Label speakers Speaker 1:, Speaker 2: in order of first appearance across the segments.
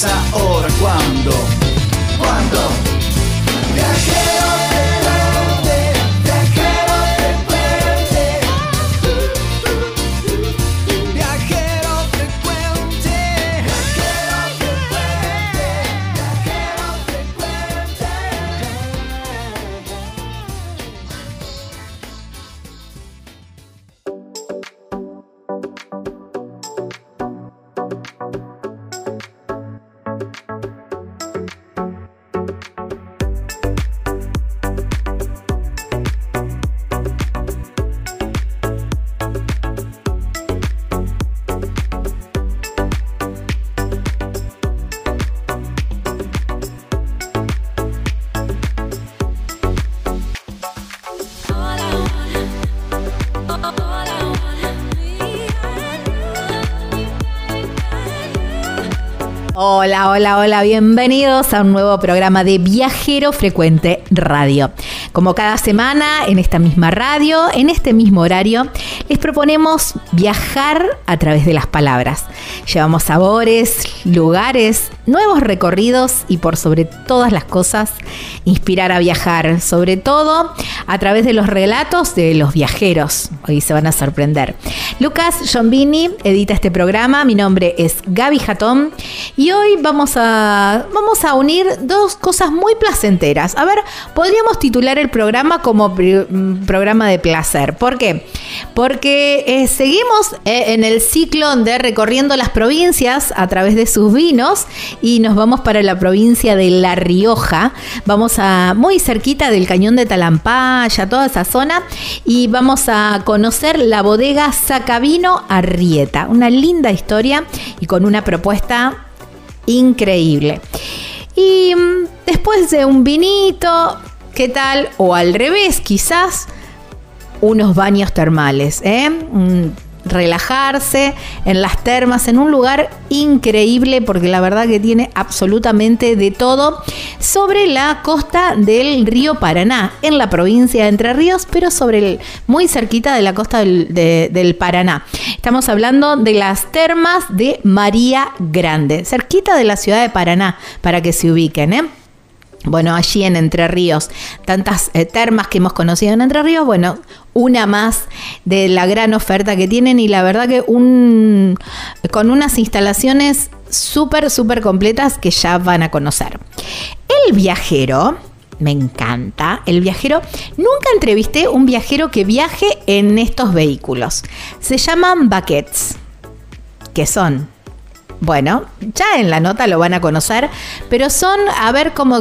Speaker 1: Si no es
Speaker 2: Hola, hola, bienvenidos a un nuevo programa de Viajero Frecuente Radio. Como cada semana, en esta misma radio, en este mismo horario, les proponemos viajar a través de las palabras. Llevamos sabores, lugares, nuevos recorridos y por sobre todas las cosas, inspirar a viajar, sobre todo a través de los relatos de los viajeros. Hoy se van a sorprender. Lucas Giombini edita este programa, mi nombre es Gaby Jatón y hoy vamos a, vamos a unir dos cosas muy placenteras. A ver, podríamos titular el programa como mm, programa de placer. ¿Por qué? Porque eh, seguimos eh, en el ciclo de recorriendo las provincias a través de sus vinos y nos vamos para la provincia de La Rioja. Vamos a muy cerquita del cañón de Talampaya, toda esa zona, y vamos a conocer la bodega Sacavino Arrieta. Una linda historia y con una propuesta increíble. Y mm, después de un vinito, ¿qué tal? O al revés, quizás unos baños termales, ¿eh? Relajarse en las termas, en un lugar increíble, porque la verdad que tiene absolutamente de todo, sobre la costa del río Paraná, en la provincia de Entre Ríos, pero sobre el, muy cerquita de la costa del, de- del Paraná. Estamos hablando de las termas de María Grande, cerquita de la ciudad de Paraná, para que se ubiquen, ¿eh? Bueno, allí en Entre Ríos, tantas eh, termas que hemos conocido en Entre Ríos, bueno, una más de la gran oferta que tienen y la verdad que un, con unas instalaciones súper, súper completas que ya van a conocer. El viajero, me encanta, el viajero, nunca entrevisté un viajero que viaje en estos vehículos. Se llaman buckets. qué son? Bueno, ya en la nota lo van a conocer, pero son, a ver, como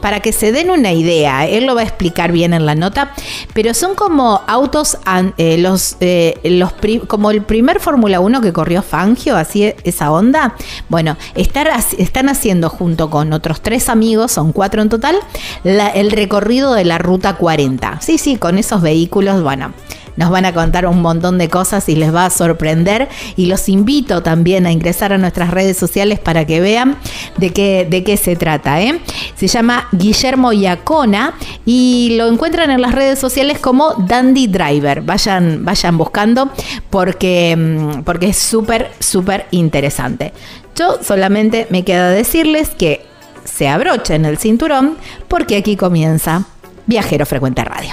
Speaker 2: para que se den una idea, él lo va a explicar bien en la nota, pero son como autos, eh, los, eh, los como el primer Fórmula 1 que corrió Fangio, así esa onda. Bueno, están haciendo junto con otros tres amigos, son cuatro en total, el recorrido de la Ruta 40. Sí, sí, con esos vehículos, bueno nos van a contar un montón de cosas y les va a sorprender. Y los invito también a ingresar a nuestras redes sociales para que vean de qué, de qué se trata. ¿eh? Se llama Guillermo Iacona y lo encuentran en las redes sociales como Dandy Driver. Vayan, vayan buscando porque, mm, porque es súper, súper interesante. Yo solamente me queda decirles que se abrochen el cinturón porque aquí comienza Viajero Frecuente Radio.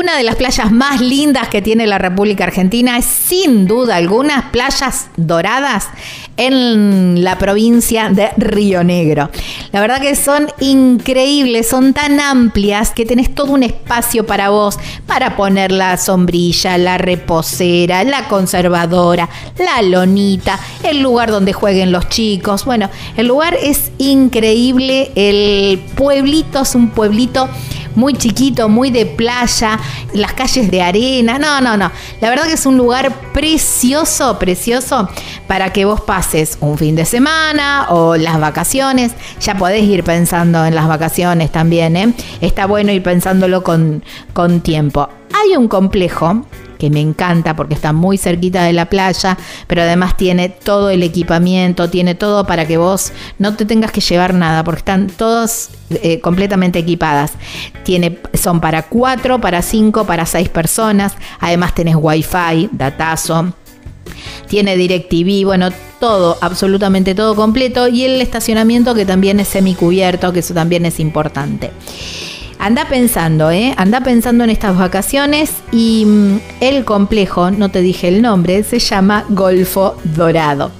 Speaker 2: Una de las playas más lindas que tiene la República Argentina es sin duda algunas playas doradas en la provincia de Río Negro. La verdad que son increíbles, son tan amplias que tenés todo un espacio para vos, para poner la sombrilla, la reposera, la conservadora, la lonita, el lugar donde jueguen los chicos. Bueno, el lugar es increíble, el pueblito es un pueblito muy chiquito, muy de playa, las calles de arena. No, no, no. La verdad que es un lugar precioso, precioso para que vos pases un fin de semana o las vacaciones. Ya podés ir pensando en las vacaciones también, ¿eh? Está bueno ir pensándolo con, con tiempo. Hay un complejo que me encanta porque está muy cerquita de la playa, pero además tiene todo el equipamiento, tiene todo para que vos no te tengas que llevar nada, porque están todos eh, completamente equipadas. Tiene, son para cuatro, para cinco, para seis personas. Además tenés wifi, datazo. Tiene DirecTV, bueno, todo, absolutamente todo completo. Y el estacionamiento que también es semicubierto, que eso también es importante. Anda pensando, ¿eh? Anda pensando en estas vacaciones y mm, el complejo, no te dije el nombre, se llama Golfo Dorado.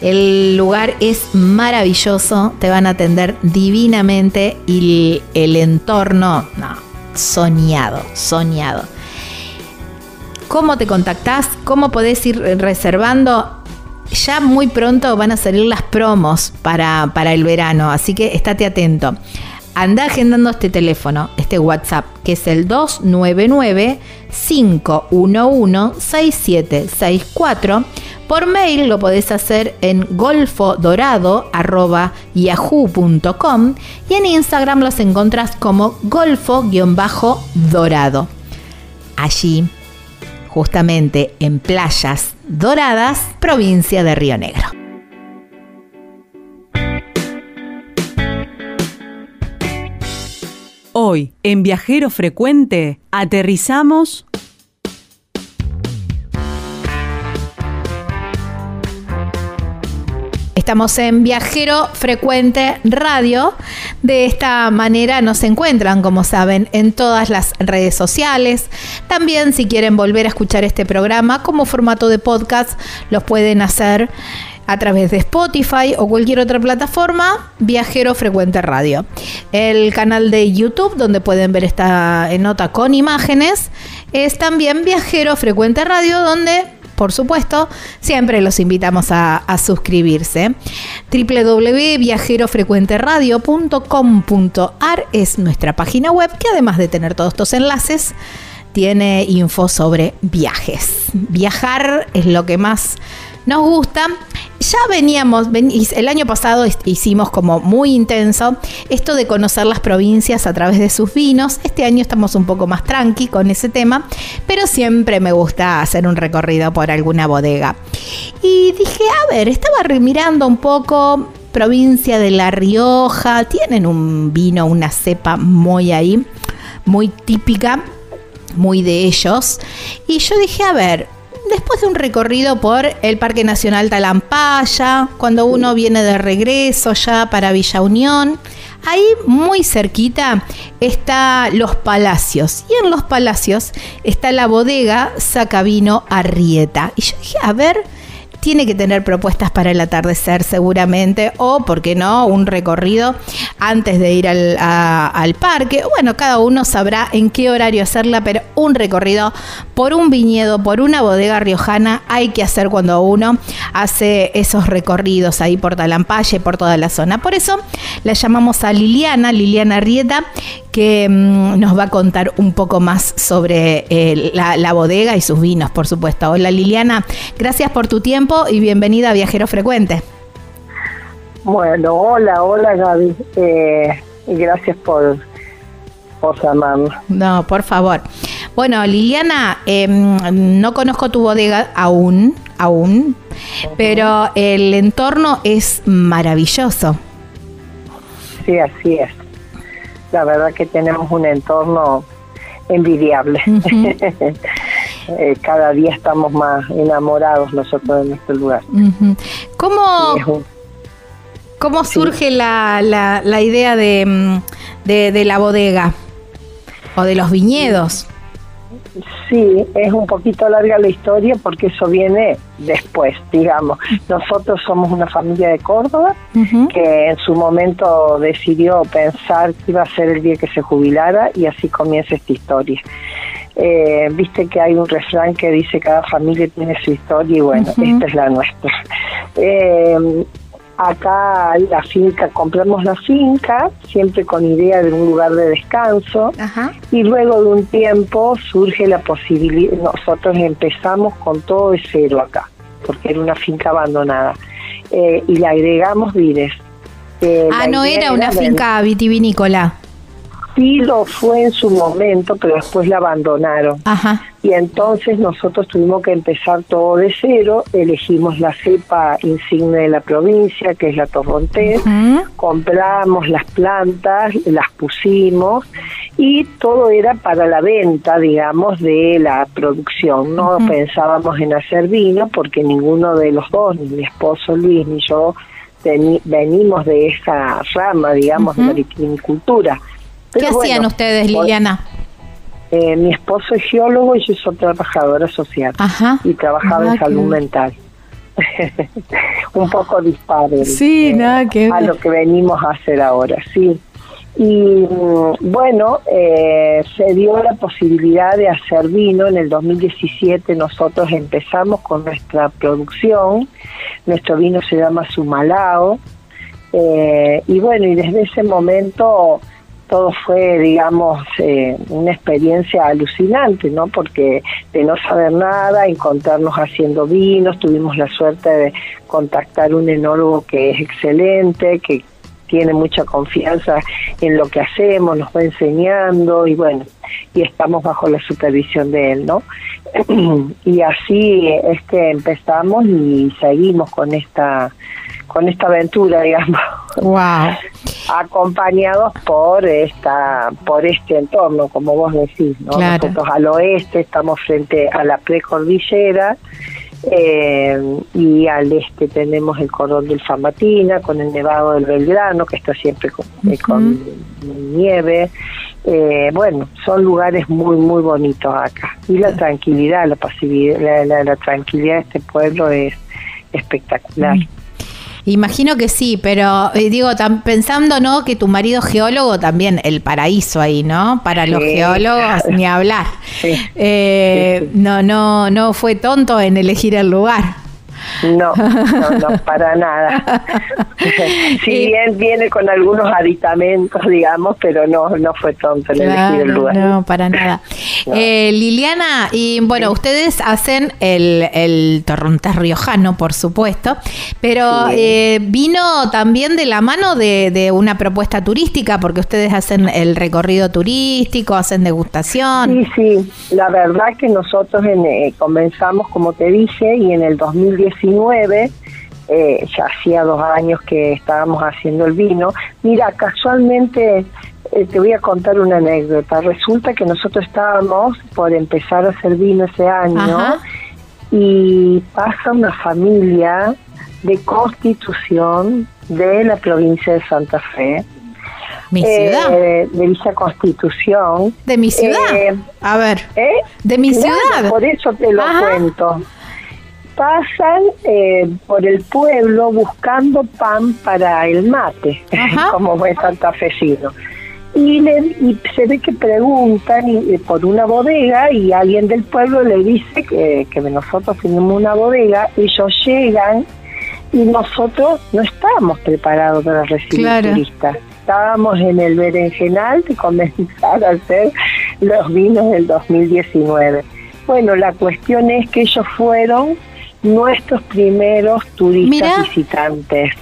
Speaker 2: El lugar es maravilloso, te van a atender divinamente y el entorno, no, soñado, soñado. ¿Cómo te contactás? ¿Cómo podés ir reservando? Ya muy pronto van a salir las promos para, para el verano, así que estate atento anda agendando este teléfono, este WhatsApp, que es el 299-511-6764. Por mail lo podés hacer en golfodorado.yahoo.com y en Instagram los encontrás como golfo-dorado. Allí, justamente en Playas Doradas, provincia de Río Negro.
Speaker 3: Hoy, en Viajero Frecuente, aterrizamos...
Speaker 2: Estamos en Viajero Frecuente Radio. De esta manera nos encuentran, como saben, en todas las redes sociales. También si quieren volver a escuchar este programa como formato de podcast, los pueden hacer a través de Spotify o cualquier otra plataforma, Viajero Frecuente Radio. El canal de YouTube, donde pueden ver esta nota con imágenes, es también Viajero Frecuente Radio, donde por supuesto, siempre los invitamos a, a suscribirse. www.viajerofrecuenteradio.com.ar es nuestra página web que además de tener todos estos enlaces, tiene info sobre viajes. Viajar es lo que más nos gusta. Ya veníamos, el año pasado hicimos como muy intenso esto de conocer las provincias a través de sus vinos. Este año estamos un poco más tranqui con ese tema, pero siempre me gusta hacer un recorrido por alguna bodega. Y dije, a ver, estaba mirando un poco provincia de La Rioja, tienen un vino, una cepa muy ahí, muy típica, muy de ellos. Y yo dije, a ver, después de un recorrido por el Parque Nacional Talampaya, cuando uno viene de regreso ya para Villa Unión, Ahí muy cerquita está Los Palacios y en Los Palacios está la bodega Sacavino Arrieta. Y yo dije, a ver, tiene que tener propuestas para el atardecer seguramente, o, ¿por qué no?, un recorrido antes de ir al, parque. Bueno, cada uno sabrá en qué horario hacerla, pero un recorrido por un viñedo, por una bodega riojana, hay que hacer cuando uno hace esos recorridos ahí por Talampalle, por toda la zona. Por eso la llamamos a Liliana, Liliana Rieta, que mm, nos va a contar un poco más sobre eh, la, bodega y sus vinos, por supuesto. Hola Liliana, gracias por tu tiempo y bienvenida a Viajero Frecuente.
Speaker 4: Bueno, hola, hola Gaby, eh, gracias por, por llamarnos.
Speaker 2: No, por favor. Bueno, Liliana, em, no conozco tu bodega aún, aún, pero el entorno es maravilloso.
Speaker 4: Sí, así es la verdad que tenemos un entorno envidiable. Eh, cada día estamos más enamorados nosotros de nuestro lugar.
Speaker 2: ¿Cómo, ¿cómo surge la, la, idea de, mm, de, de la bodega o de los viñedos?
Speaker 4: Sí, es un poquito larga la historia porque eso viene después, digamos. Nosotros somos una familia de Córdoba que en su momento decidió pensar que iba a ser el día que se jubilara y así comienza esta historia. Eh, viste que hay un refrán que dice cada familia tiene su historia y bueno, esta es la nuestra. Eh, acá la finca, compramos la finca, siempre con idea de un lugar de descanso, y luego de un tiempo surge la posibilidad, nosotros empezamos con todo de cero acá, porque era una finca abandonada, eh, y le agregamos vines.
Speaker 2: Eh, ah, no era una finca vitivinícola
Speaker 4: sí lo fue en su momento, pero después la abandonaron. Y entonces nosotros tuvimos que empezar todo de cero, elegimos la cepa insignia de la provincia, que es la torrontés, compramos las plantas, las pusimos y todo era para la venta, digamos, de la producción. No pensábamos en hacer vino porque ninguno de los dos, ni mi esposo Luis ni yo, venimos de esa rama, digamos, de la viticultura.
Speaker 2: ¿Qué hacían ustedes, Liliana?
Speaker 4: Eh, mi esposo es geólogo y yo soy trabajadora social y trabajaba en ah, salud mental. un poco disparo
Speaker 2: sí, eh, nada que
Speaker 4: a lo que venimos a hacer ahora, sí. Y mm, bueno, eh, se dio la posibilidad de hacer vino. En el 2017 nosotros empezamos con nuestra producción. Nuestro vino se llama Sumalao. y bueno, y desde ese momento todo fue, digamos, eh, una experiencia alucinante, ¿no? Porque de no saber nada, encontrarnos haciendo vinos, tuvimos la suerte de contactar un enólogo que es excelente, que tiene mucha confianza en lo que hacemos, nos va enseñando y bueno, y estamos bajo la supervisión de él, ¿no? y así es que empezamos y seguimos con esta con esta aventura, digamos.
Speaker 2: Wow.
Speaker 4: Acompañados por esta por este entorno, como vos decís, ¿no? Nosotros al oeste estamos frente a la precordillera eh, y al este tenemos el cordón del Famatina con el nevado del Belgrano que está siempre con, eh, nieve. Eh, bueno, son lugares muy muy bonitos acá y la tranquilidad, la pasividad, la, tranquilidad de este pueblo es espectacular.
Speaker 2: Imagino que sí, pero eh, digo, pensando, ¿no? Que tu marido geólogo, también el paraíso ahí, ¿no? Para los geólogos, ni hablar. Eh, no, no, no fue tonto en elegir el lugar.
Speaker 4: No, no, no, para nada. si bien viene con algunos aditamentos, digamos, pero no, no fue tonto en elegir el lugar.
Speaker 2: No, para nada. Eh, Liliana, y bueno, ustedes hacen el, el torrontés riojano, por supuesto, pero eh, vino también de la mano de, de, una propuesta turística, porque ustedes hacen el recorrido turístico, hacen degustación.
Speaker 4: Sí, sí, la verdad que nosotros eh, comenzamos, como te dije, y en el 2019 eh, ya hacía dos años que estábamos haciendo el vino. Mira, casualmente eh, te voy a contar una anécdota. Resulta que nosotros estábamos por empezar a hacer vino ese año y pasa una familia de constitución de la provincia de Santa Fe
Speaker 2: Mi ciudad.
Speaker 4: Eh, de Villa Constitución.
Speaker 2: De mi ciudad.
Speaker 4: Eh,
Speaker 2: A ver.
Speaker 4: ¿eh?
Speaker 2: De mi
Speaker 4: Claro,
Speaker 2: ciudad.
Speaker 4: Por eso te lo
Speaker 2: Ajá.
Speaker 4: cuento. Pasan eh, por el pueblo buscando pan para el mate,
Speaker 2: Ajá.
Speaker 4: como buen santafesino. Y, le, y se ve que preguntan y- y por una bodega y alguien del pueblo le dice que, que nosotros tenemos una bodega, ellos llegan y nosotros no estábamos preparados para recibir
Speaker 2: Claro.
Speaker 4: turistas. Estábamos en el berenjenal de comenzar a hacer los vinos del 2019. Bueno, la cuestión es que ellos fueron nuestros primeros turistas visitantes.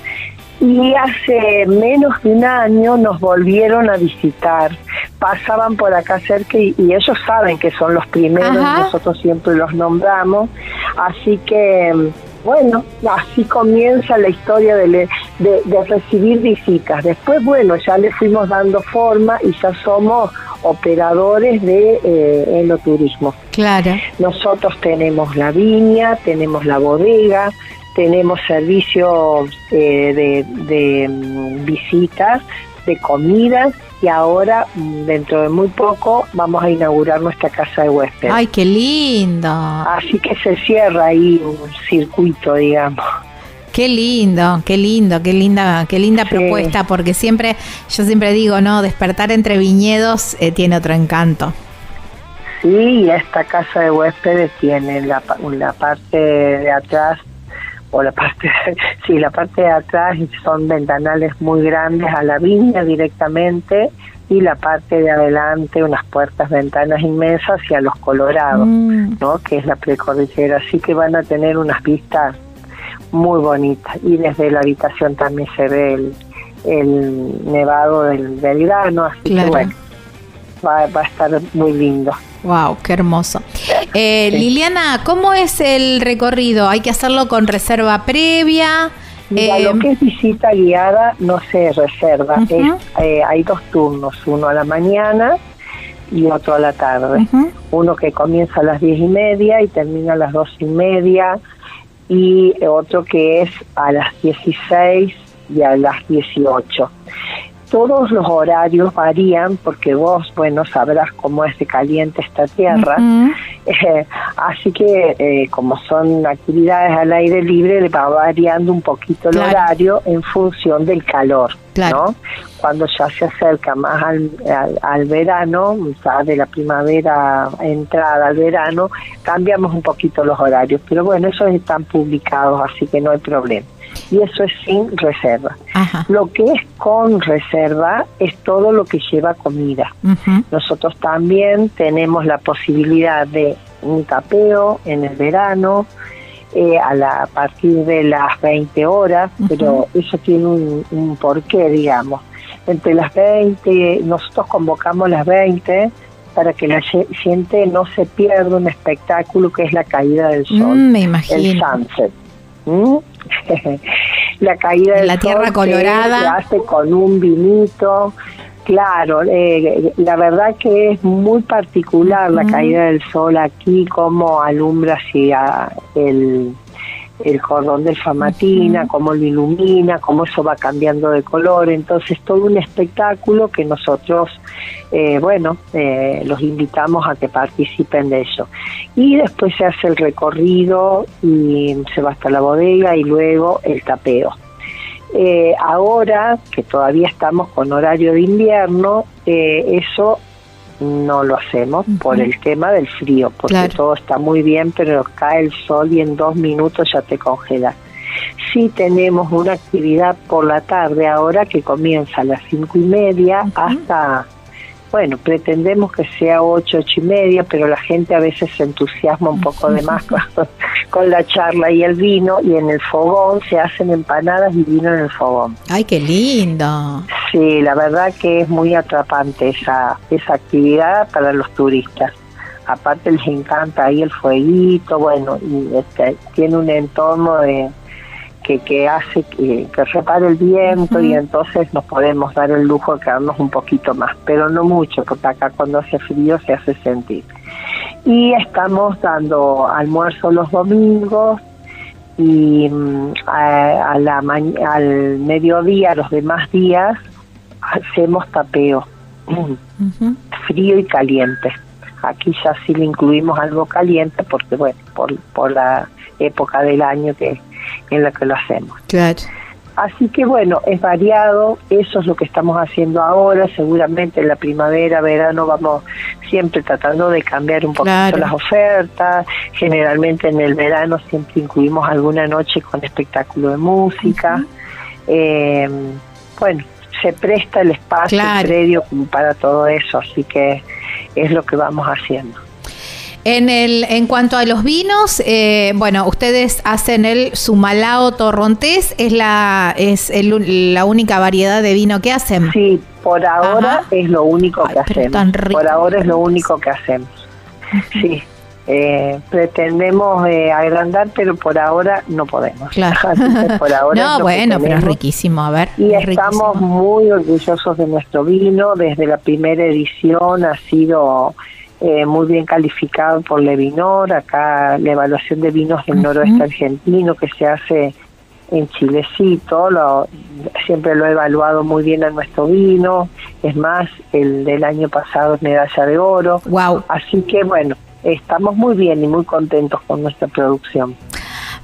Speaker 4: Y hace menos de un año nos volvieron a visitar. Pasaban por acá cerca y, y ellos saben que son los primeros,
Speaker 2: Ajá.
Speaker 4: nosotros siempre los nombramos. Así que, bueno, así comienza la historia de, le- de, de recibir visitas. Después, bueno, ya le fuimos dando forma y ya somos operadores de eh, enoturismo.
Speaker 2: Claro.
Speaker 4: Nosotros tenemos la viña, tenemos la bodega, tenemos servicios eh, de, de, mm, visitas, de comidas y ahora, dentro de muy poco, vamos a inaugurar nuestra casa de huésped.
Speaker 2: Ay, qué lindo.
Speaker 4: Así que se cierra ahí un circuito, digamos.
Speaker 2: Qué lindo, qué lindo, qué linda, qué linda
Speaker 4: Sí.
Speaker 2: propuesta, porque siempre, yo siempre digo, no, despertar entre viñedos eh, tiene otro encanto.
Speaker 4: Sí, y esta casa de huéspedes tiene la, la parte de atrás, o la parte, sí, la parte de atrás son ventanales muy grandes a la viña directamente y la parte de adelante unas puertas, ventanas inmensas hacia los colorados,
Speaker 2: Mm.
Speaker 4: ¿no? Que es la precordillera, así que van a tener unas vistas muy bonitas y desde la habitación también se ve el, el nevado del, del grano, así
Speaker 2: Claro.
Speaker 4: que bueno, va, va a estar muy lindo.
Speaker 2: Wow, qué hermoso. Eh,
Speaker 4: Sí.
Speaker 2: Liliana, ¿cómo es el recorrido? ¿Hay que hacerlo con reserva previa?
Speaker 4: Mira,
Speaker 2: Eh,
Speaker 4: lo que es visita guiada no se reserva. Es, eh, hay dos turnos, uno a la mañana y otro a la tarde. Uno que comienza a las diez y media y termina a las dos y media y otro que es a las 16 y a las 18. Todos los horarios varían porque vos, bueno, sabrás cómo es de caliente esta tierra. Eh, así que eh, como son actividades al aire libre, le va variando un poquito el horario en función del calor,
Speaker 2: Claro.
Speaker 4: ¿no? Cuando ya se acerca más al, al, al verano, ya de la primavera entrada al verano, cambiamos un poquito los horarios. Pero bueno, esos están publicados, así que no hay problema. Y eso es sin reserva.
Speaker 2: Ajá.
Speaker 4: Lo que es con reserva es todo lo que lleva comida. Nosotros también tenemos la posibilidad de un tapeo en el verano eh, a, la, a partir de las 20 horas, pero eso tiene un, un porqué, digamos. Entre las 20, nosotros convocamos las 20 para que la gente no se pierda un espectáculo que es la caída del sol
Speaker 2: Mm, me
Speaker 4: el
Speaker 2: imagino.
Speaker 4: sunset. ¿Mm? la caída del
Speaker 2: la tierra colorada.
Speaker 4: Se hace con un vinito. Claro, eh, la verdad que es muy particular la caída del sol aquí, como alumbra hacia el, el cordón del Famatina, cómo lo ilumina, cómo eso va cambiando de color. Entonces, todo un espectáculo que nosotros, eh, bueno, eh, los invitamos a que participen de eso. Y después se hace el recorrido y se va hasta la bodega y luego el tapeo. Eh, ahora que todavía estamos con horario de invierno, eh, eso no lo hacemos por el tema del frío, porque
Speaker 2: Claro.
Speaker 4: todo está muy bien, pero cae el sol y en dos minutos ya te congela. Sí tenemos una actividad por la tarde ahora que comienza a las cinco y media hasta, bueno, pretendemos que sea ocho, ocho y media, pero la gente a veces se entusiasma un poco de más con, con la charla y el vino y en el fogón se hacen empanadas y vino en el fogón.
Speaker 2: Ay, qué lindo.
Speaker 4: Sí, la verdad que es muy atrapante esa, esa actividad para los turistas. Aparte les encanta ahí el fueguito, bueno, y este, tiene un entorno de que, que hace que, que repare el viento y entonces nos podemos dar el lujo de quedarnos un poquito más, pero no mucho, porque acá cuando hace frío se hace sentir. Y estamos dando almuerzo los domingos y mm, a, a la al mediodía, los demás días, hacemos tapeo, frío y caliente. Aquí ya sí le incluimos algo caliente porque, bueno, por, por la época del año que en la que lo hacemos.
Speaker 2: Claro.
Speaker 4: Así que bueno, es variado, eso es lo que estamos haciendo ahora, seguramente en la primavera, verano vamos siempre tratando de cambiar un poquito
Speaker 2: Claro.
Speaker 4: las ofertas, generalmente en el verano siempre incluimos alguna noche con espectáculo de música, Eh, bueno, se presta el espacio,
Speaker 2: Claro.
Speaker 4: el predio para todo eso, así que es lo que vamos haciendo.
Speaker 2: En, el, en cuanto a los vinos, eh, bueno, ustedes hacen el Sumalao Torrontés, es la es el- la única variedad de vino que hacen.
Speaker 4: Sí, por ahora
Speaker 2: Ajá.
Speaker 4: es lo único
Speaker 2: Ay,
Speaker 4: que hacemos.
Speaker 2: tan rico.
Speaker 4: Por ahora es lo único que hacemos. Sí, eh, pretendemos eh, agrandar, pero por ahora no podemos.
Speaker 2: Claro.
Speaker 4: Por ahora
Speaker 2: no, bueno, pero es riquísimo, a ver.
Speaker 4: Y
Speaker 2: es
Speaker 4: estamos
Speaker 2: riquísimo.
Speaker 4: muy orgullosos de nuestro vino. Desde la primera edición ha sido eh, muy bien calificado por Levinor. Acá la evaluación de vinos del noroeste argentino que se hace en Chilecito, lo, siempre lo he evaluado muy bien a nuestro vino. Es más, el del año pasado es medalla de oro.
Speaker 2: Wow.
Speaker 4: Así que bueno, estamos muy bien y muy contentos con nuestra producción.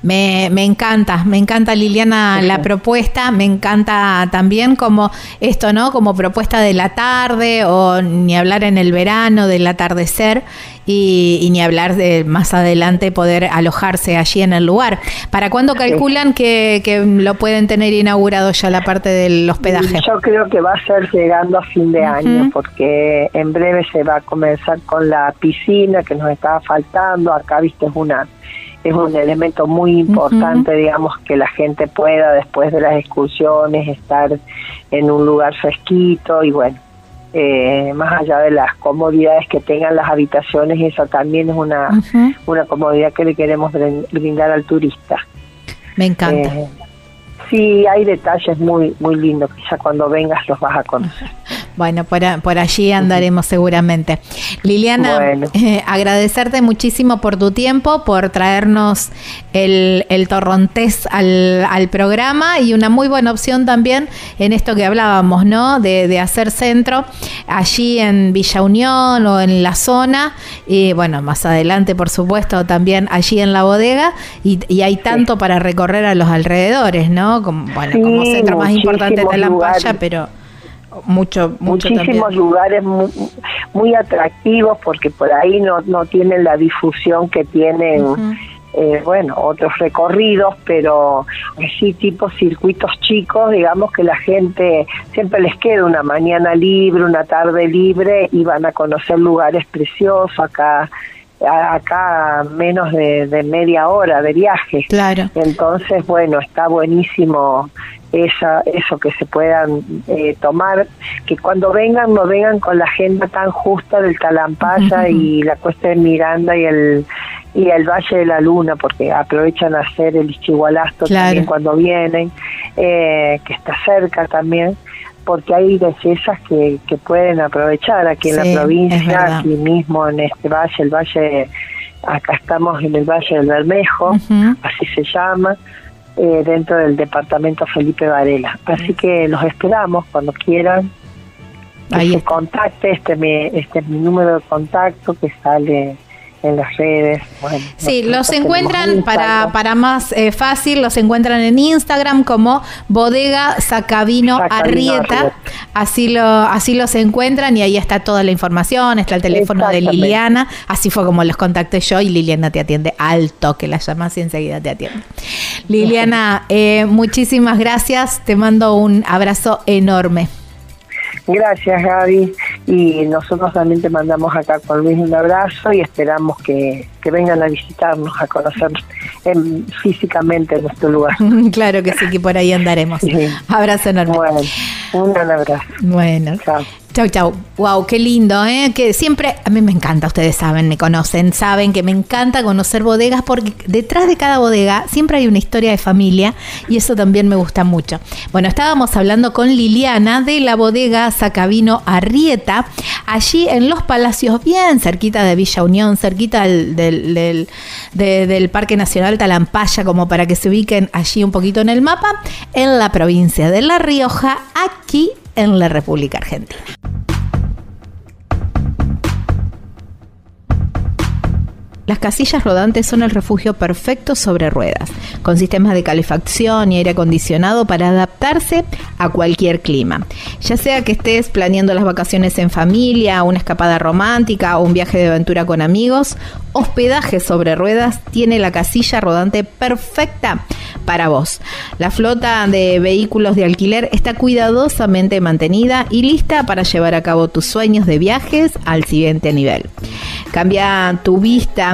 Speaker 2: Me, me encanta, me encanta Liliana la propuesta, me encanta también como esto, ¿no? Como propuesta de la tarde o ni hablar en el verano del atardecer y, y ni hablar de más adelante poder alojarse allí en el lugar. ¿Para cuándo calculan que, que lo pueden tener inaugurado ya la parte del hospedaje?
Speaker 4: Yo creo que va a ser llegando a fin de año, porque en breve se va a comenzar con la piscina que nos estaba faltando. Acá, viste, es una es un elemento muy importante, digamos, que la gente pueda después de las excursiones estar en un lugar fresquito y bueno, eh, más allá de las comodidades que tengan las habitaciones, eso también es una, una comodidad que le queremos brin- brindar al turista.
Speaker 2: Me encanta.
Speaker 4: Eh, sí, hay detalles muy muy lindos que ya cuando vengas los vas a conocer.
Speaker 2: Bueno, por, a- por allí andaremos seguramente. Liliana,
Speaker 4: Bueno.
Speaker 2: eh, agradecerte muchísimo por tu tiempo, por traernos el, el torrontés al, al programa y una muy buena opción también en esto que hablábamos, ¿no? De, de hacer centro allí en Villa Unión o en la zona y bueno, más adelante, por supuesto, también allí en la bodega y, y hay tanto para recorrer a los alrededores, ¿no? Como, bueno, como centro más importante de Talampaya,
Speaker 4: lugares.
Speaker 2: pero mucho, mucho
Speaker 4: muchísimos
Speaker 2: también.
Speaker 4: lugares muy, muy atractivos porque por ahí no, no tienen la difusión que tienen eh, bueno otros recorridos pero así tipo circuitos chicos digamos que la gente siempre les queda una mañana libre una tarde libre y van a conocer lugares preciosos acá acá menos de, de media hora de viaje
Speaker 2: Claro.
Speaker 4: entonces, bueno, está buenísimo esa, eso que se puedan eh, tomar, que cuando vengan no vengan con la agenda tan justa del Talampaya y la Cuesta de Miranda y el y el Valle de la Luna, porque aprovechan a hacer el Ischigualasto
Speaker 2: Claro.
Speaker 4: también cuando vienen, eh, que está cerca también, porque hay bellezas que, que pueden aprovechar aquí en
Speaker 2: Sí,
Speaker 4: la provincia, aquí mismo en este valle, el valle, acá estamos en el Valle del Bermejo, así se llama, eh, dentro del departamento Felipe Varela. Así que los esperamos cuando quieran. Que
Speaker 2: Ahí
Speaker 4: se
Speaker 2: está.
Speaker 4: contacte, este, mi, este es mi número de contacto que sale en las redes. Bueno,
Speaker 2: Sí, los encuentran para, para más eh, fácil, los encuentran en Instagram como Bodega Sacavino
Speaker 4: Sacavino
Speaker 2: Arrieta.
Speaker 4: Arrieta.
Speaker 2: Así lo, así los encuentran y ahí está toda la información, está el teléfono de. Liliana. Así fue como los contacté yo y Liliana te atiende al toque, la llamas y enseguida te atiende. Liliana, eh, muchísimas gracias, te mando un abrazo enorme.
Speaker 4: Gracias, Gaby. Y nosotros también te mandamos acá con Luis un abrazo y esperamos que, que vengan a visitarnos, a conocer em, físicamente nuestro lugar.
Speaker 2: claro que sí, que por ahí andaremos.
Speaker 4: Sí.
Speaker 2: Abrazo enorme.
Speaker 4: Bueno, un gran abrazo.
Speaker 2: Bueno.
Speaker 4: Chao.
Speaker 2: Chau, chau. Wow, qué lindo, ¿eh? Que siempre, a mí me encanta, ustedes saben, me conocen, saben que me encanta conocer bodegas porque detrás de cada bodega siempre hay una historia de familia y eso también me gusta mucho. Bueno, estábamos hablando con Liliana de la bodega Sacavino Arrieta, allí en Los Palacios, bien cerquita de Villa Unión, cerquita del, del, del- de- del Parque Nacional Talampaya, como para que se ubiquen allí un poquito en el mapa, en la provincia de La Rioja, aquí en la República Argentina. Las casillas rodantes son el refugio perfecto sobre ruedas, con sistemas de calefacción y aire acondicionado para adaptarse a cualquier clima. Ya sea que estés planeando las vacaciones en familia, una escapada romántica o un viaje de aventura con amigos, Hospedaje sobre Ruedas tiene la casilla rodante perfecta para vos. La flota de vehículos de alquiler está cuidadosamente mantenida y lista para llevar a cabo tus sueños de viajes al siguiente nivel. Cambia tu vista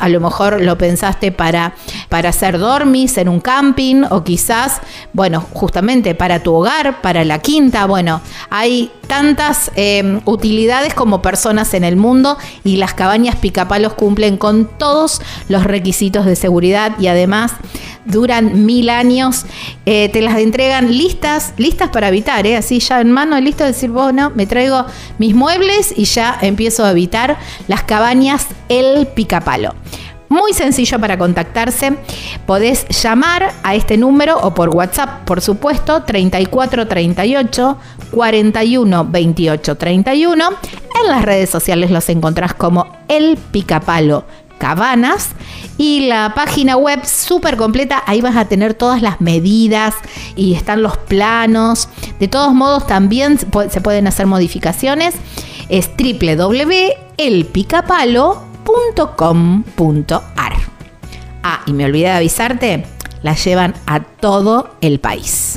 Speaker 2: a lo mejor lo pensaste para, para hacer dormis en un campo o quizás, bueno, justamente para tu hogar, para la quinta. Bueno, hay tantas em, utilidades como personas en el mundo y las cabañas picapalos cumplen con todos los requisitos de seguridad y además duran mil años. Eh, te las entregan listas, listas para habitar, ¿eh? así ya en mano, listo decir, bueno, me traigo mis muebles y ya empiezo a habitar las cabañas El Picapalo. Muy sencillo para contactarse. Podés llamar a este número o por WhatsApp, por supuesto, 3438 41 28 31. En las redes sociales los encontrás como El Picapalo Cabanas y la página web súper completa, ahí vas a tener todas las medidas y están los planos. De todos modos también se pueden hacer modificaciones. Es www.elpicapalo.com .com.ar. Ah, y me olvidé de avisarte, la llevan a todo el país.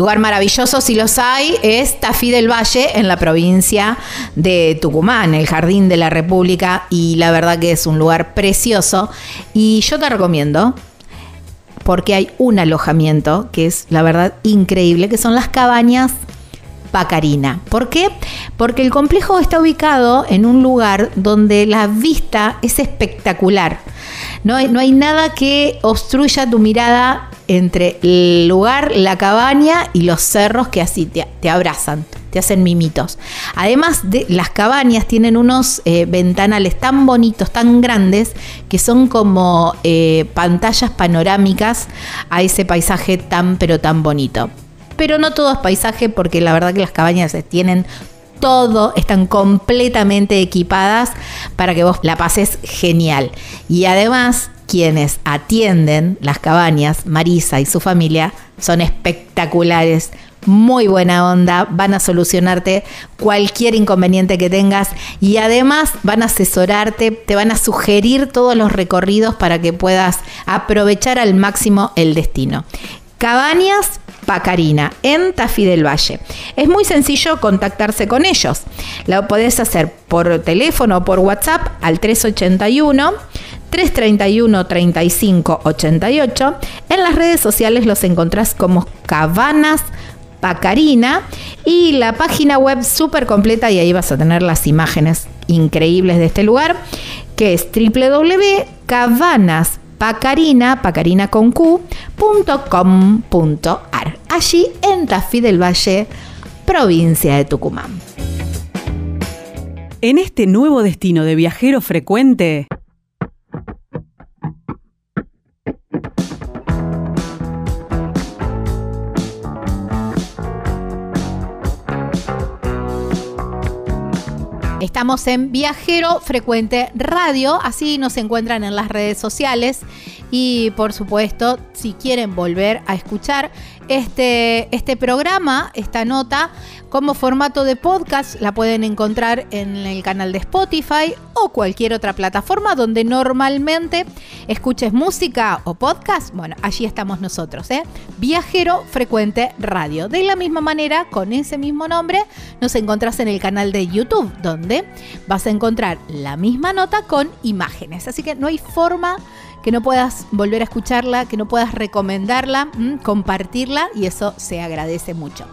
Speaker 2: Lugar maravilloso, si los hay, es Tafí del Valle, en la provincia de Tucumán, el Jardín de la República, y la verdad que es un lugar precioso. Y yo te recomiendo, porque hay un alojamiento que es, la verdad, increíble, que son las cabañas Pacarina. ¿Por qué? Porque el complejo está ubicado en un lugar donde la vista es espectacular. No no hay nada que obstruya tu mirada entre el lugar, la cabaña y los cerros que así te, abrazan, te hacen mimitos. Además de las cabañas tienen unos eh, ventanales tan bonitos, tan grandes, que son como eh, pantallas panorámicas a ese paisaje tan pero tan bonito. Pero no todo es paisaje porque la verdad que las cabañas tienen todo, están completamente equipadas para que vos la pases genial. Y además, quienes atienden las cabañas, Marisa y su familia, son espectaculares, muy buena onda, van a solucionarte cualquier inconveniente que tengas y además van a asesorarte, te van a sugerir todos los recorridos para que puedas aprovechar al máximo el destino. Cabañas Pacarina, en Tafí del Valle. Es muy sencillo contactarse con ellos. Lo podés hacer por teléfono o por WhatsApp al 381 331 35 88. En las redes sociales los encontrás como Cabanas Pacarina y la página web súper completa y ahí vas a tener las imágenes increíbles de este lugar que es www.cabanas.pacarina, allí en Tafí del Valle, provincia de Tucumán.
Speaker 3: En este nuevo destino de viajero frecuente,
Speaker 2: Estamos en Viajero Frecuente Radio, así nos encuentran en las redes sociales y por supuesto, si quieren volver a escuchar este, este programa, esta nota, como formato de podcast, la pueden encontrar en el canal de Spotify o cualquier otra plataforma donde normalmente escuches música o podcast. Bueno, allí estamos nosotros, ¿eh? Viajero Frecuente Radio. De la misma manera, con ese mismo nombre, nos encontrás en el canal de YouTube, donde vas a encontrar la misma nota con imágenes. Así que no hay forma que no puedas volver a escucharla, que no puedas recomendarla, compartirla y eso se agradece mucho.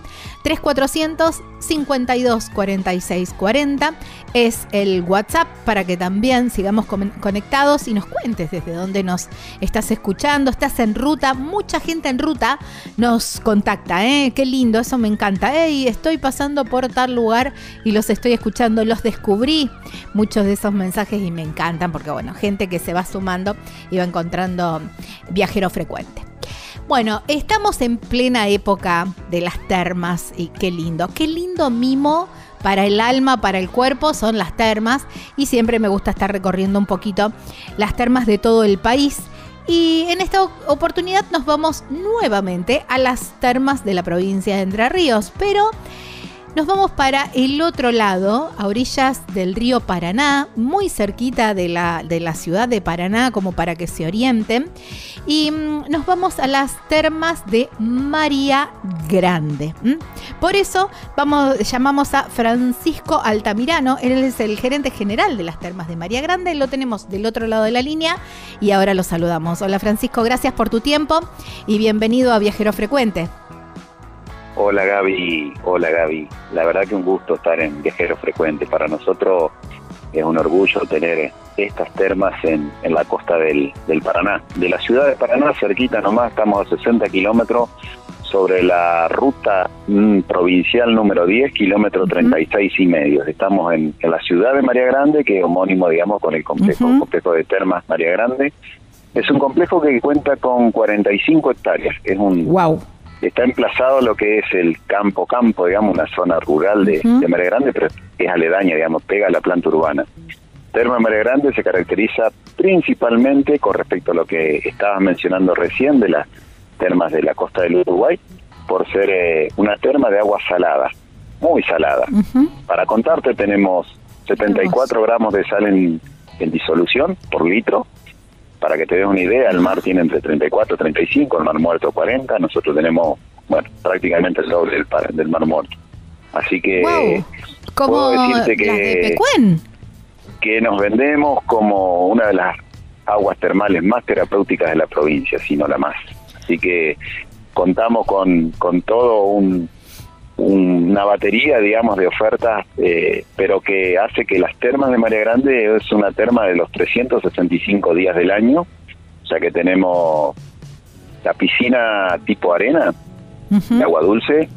Speaker 2: 3400 52 46 40 es el WhatsApp para que también sigamos conectados y nos cuentes desde dónde nos estás escuchando. Estás en ruta, mucha gente en ruta nos contacta, ¿eh? Qué lindo, eso me encanta. Estoy pasando por tal lugar y los estoy escuchando, los descubrí. Muchos de esos mensajes y me encantan porque, bueno, gente que se va sumando y va encontrando viajero frecuente. Bueno, estamos en plena época de las termas y qué lindo, qué lindo mimo para el alma, para el cuerpo, son las termas y siempre me gusta estar recorriendo un poquito las termas de todo el país. Y en esta oportunidad nos vamos nuevamente a las termas de la provincia de Entre Ríos, pero nos vamos para el otro lado, a orillas del río Paraná, muy cerquita de la, de la ciudad de Paraná, como para que se orienten. Y mm, nos vamos a las termas de María Grande. Por eso vamos, llamamos a Francisco Altamirano, él es el gerente general de las termas de María Grande, lo tenemos del otro lado de la línea y ahora lo saludamos. Hola Francisco, gracias por tu tiempo y bienvenido a Viajero Frecuente.
Speaker 5: Hola Gaby, hola Gaby. La verdad que un gusto estar en Viajero Frecuente. Para nosotros es un orgullo tener estas termas en, la costa del, Paraná. De la ciudad de Paraná, cerquita nomás, estamos a 60 kilómetros sobre la ruta mm, provincial número 10, kilómetro 36 y medio. Estamos en, la ciudad de María Grande, que es homónimo, digamos, con el complejo, complejo de termas María Grande. Es un complejo que cuenta con 45 hectáreas. Es un,
Speaker 2: wow
Speaker 5: está emplazado lo que es el campo campo, digamos, una zona rural de, María Grande, pero es aledaña, digamos, pega a la planta urbana. Terma María Grande se caracteriza principalmente con respecto a lo que estabas mencionando recién de las termas de la costa del Uruguay, por ser eh, una terma de agua salada, muy salada. Para contarte, tenemos 74 gramos de sal en, en disolución por litro, para que te des una idea, el mar tiene entre 34 y 35, el mar muerto 40, nosotros tenemos, bueno, prácticamente el doble del, del mar muerto. Así que
Speaker 2: puedo decirte que,
Speaker 5: que nos vendemos como una de las aguas termales más terapéuticas de la provincia, si no la más. Así que contamos con, con todo un, una batería, digamos, de ofertas, eh, pero que hace que las termas de María Grande es una terma de los 365 días del año, o sea que tenemos la piscina tipo arena, de agua dulce,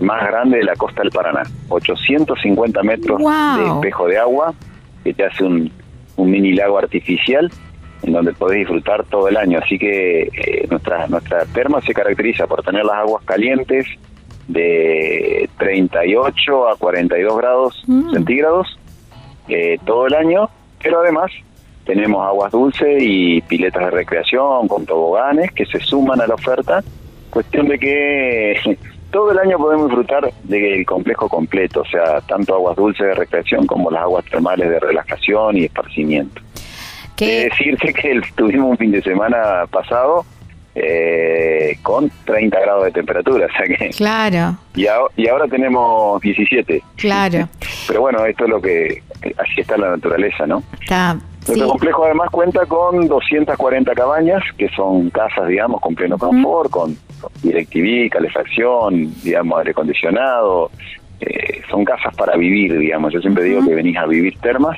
Speaker 5: más grande de la costa del Paraná, 850 metros de espejo de agua, que te hace un, un mini lago artificial en donde podés disfrutar todo el año. Así que eh, nuestra, nuestra terma se caracteriza por tener las aguas calientes, de 38 a 42 grados mm. centígrados eh, todo el año, pero además tenemos aguas dulces y piletas de recreación con toboganes que se suman a la oferta. Cuestión de que todo el año podemos disfrutar del complejo completo, o sea, tanto aguas dulces de recreación como las aguas termales de relajación y esparcimiento.
Speaker 2: ¿Qué?
Speaker 5: decirte que tuvimos un fin de semana pasado eh, con 30 grados de temperatura, o sea que...
Speaker 2: Claro.
Speaker 5: Y, y ahora tenemos 17.
Speaker 2: Claro.
Speaker 5: Pero bueno, esto es lo que... Así está la naturaleza, ¿no?
Speaker 2: Está...
Speaker 5: Nuestro complejo además cuenta con 240 cabañas, que son casas, digamos, con pleno confort, con DirecTV, calefacción, digamos, aire acondicionado. Eh, son casas para vivir, digamos. Yo siempre digo que venís a vivir termas.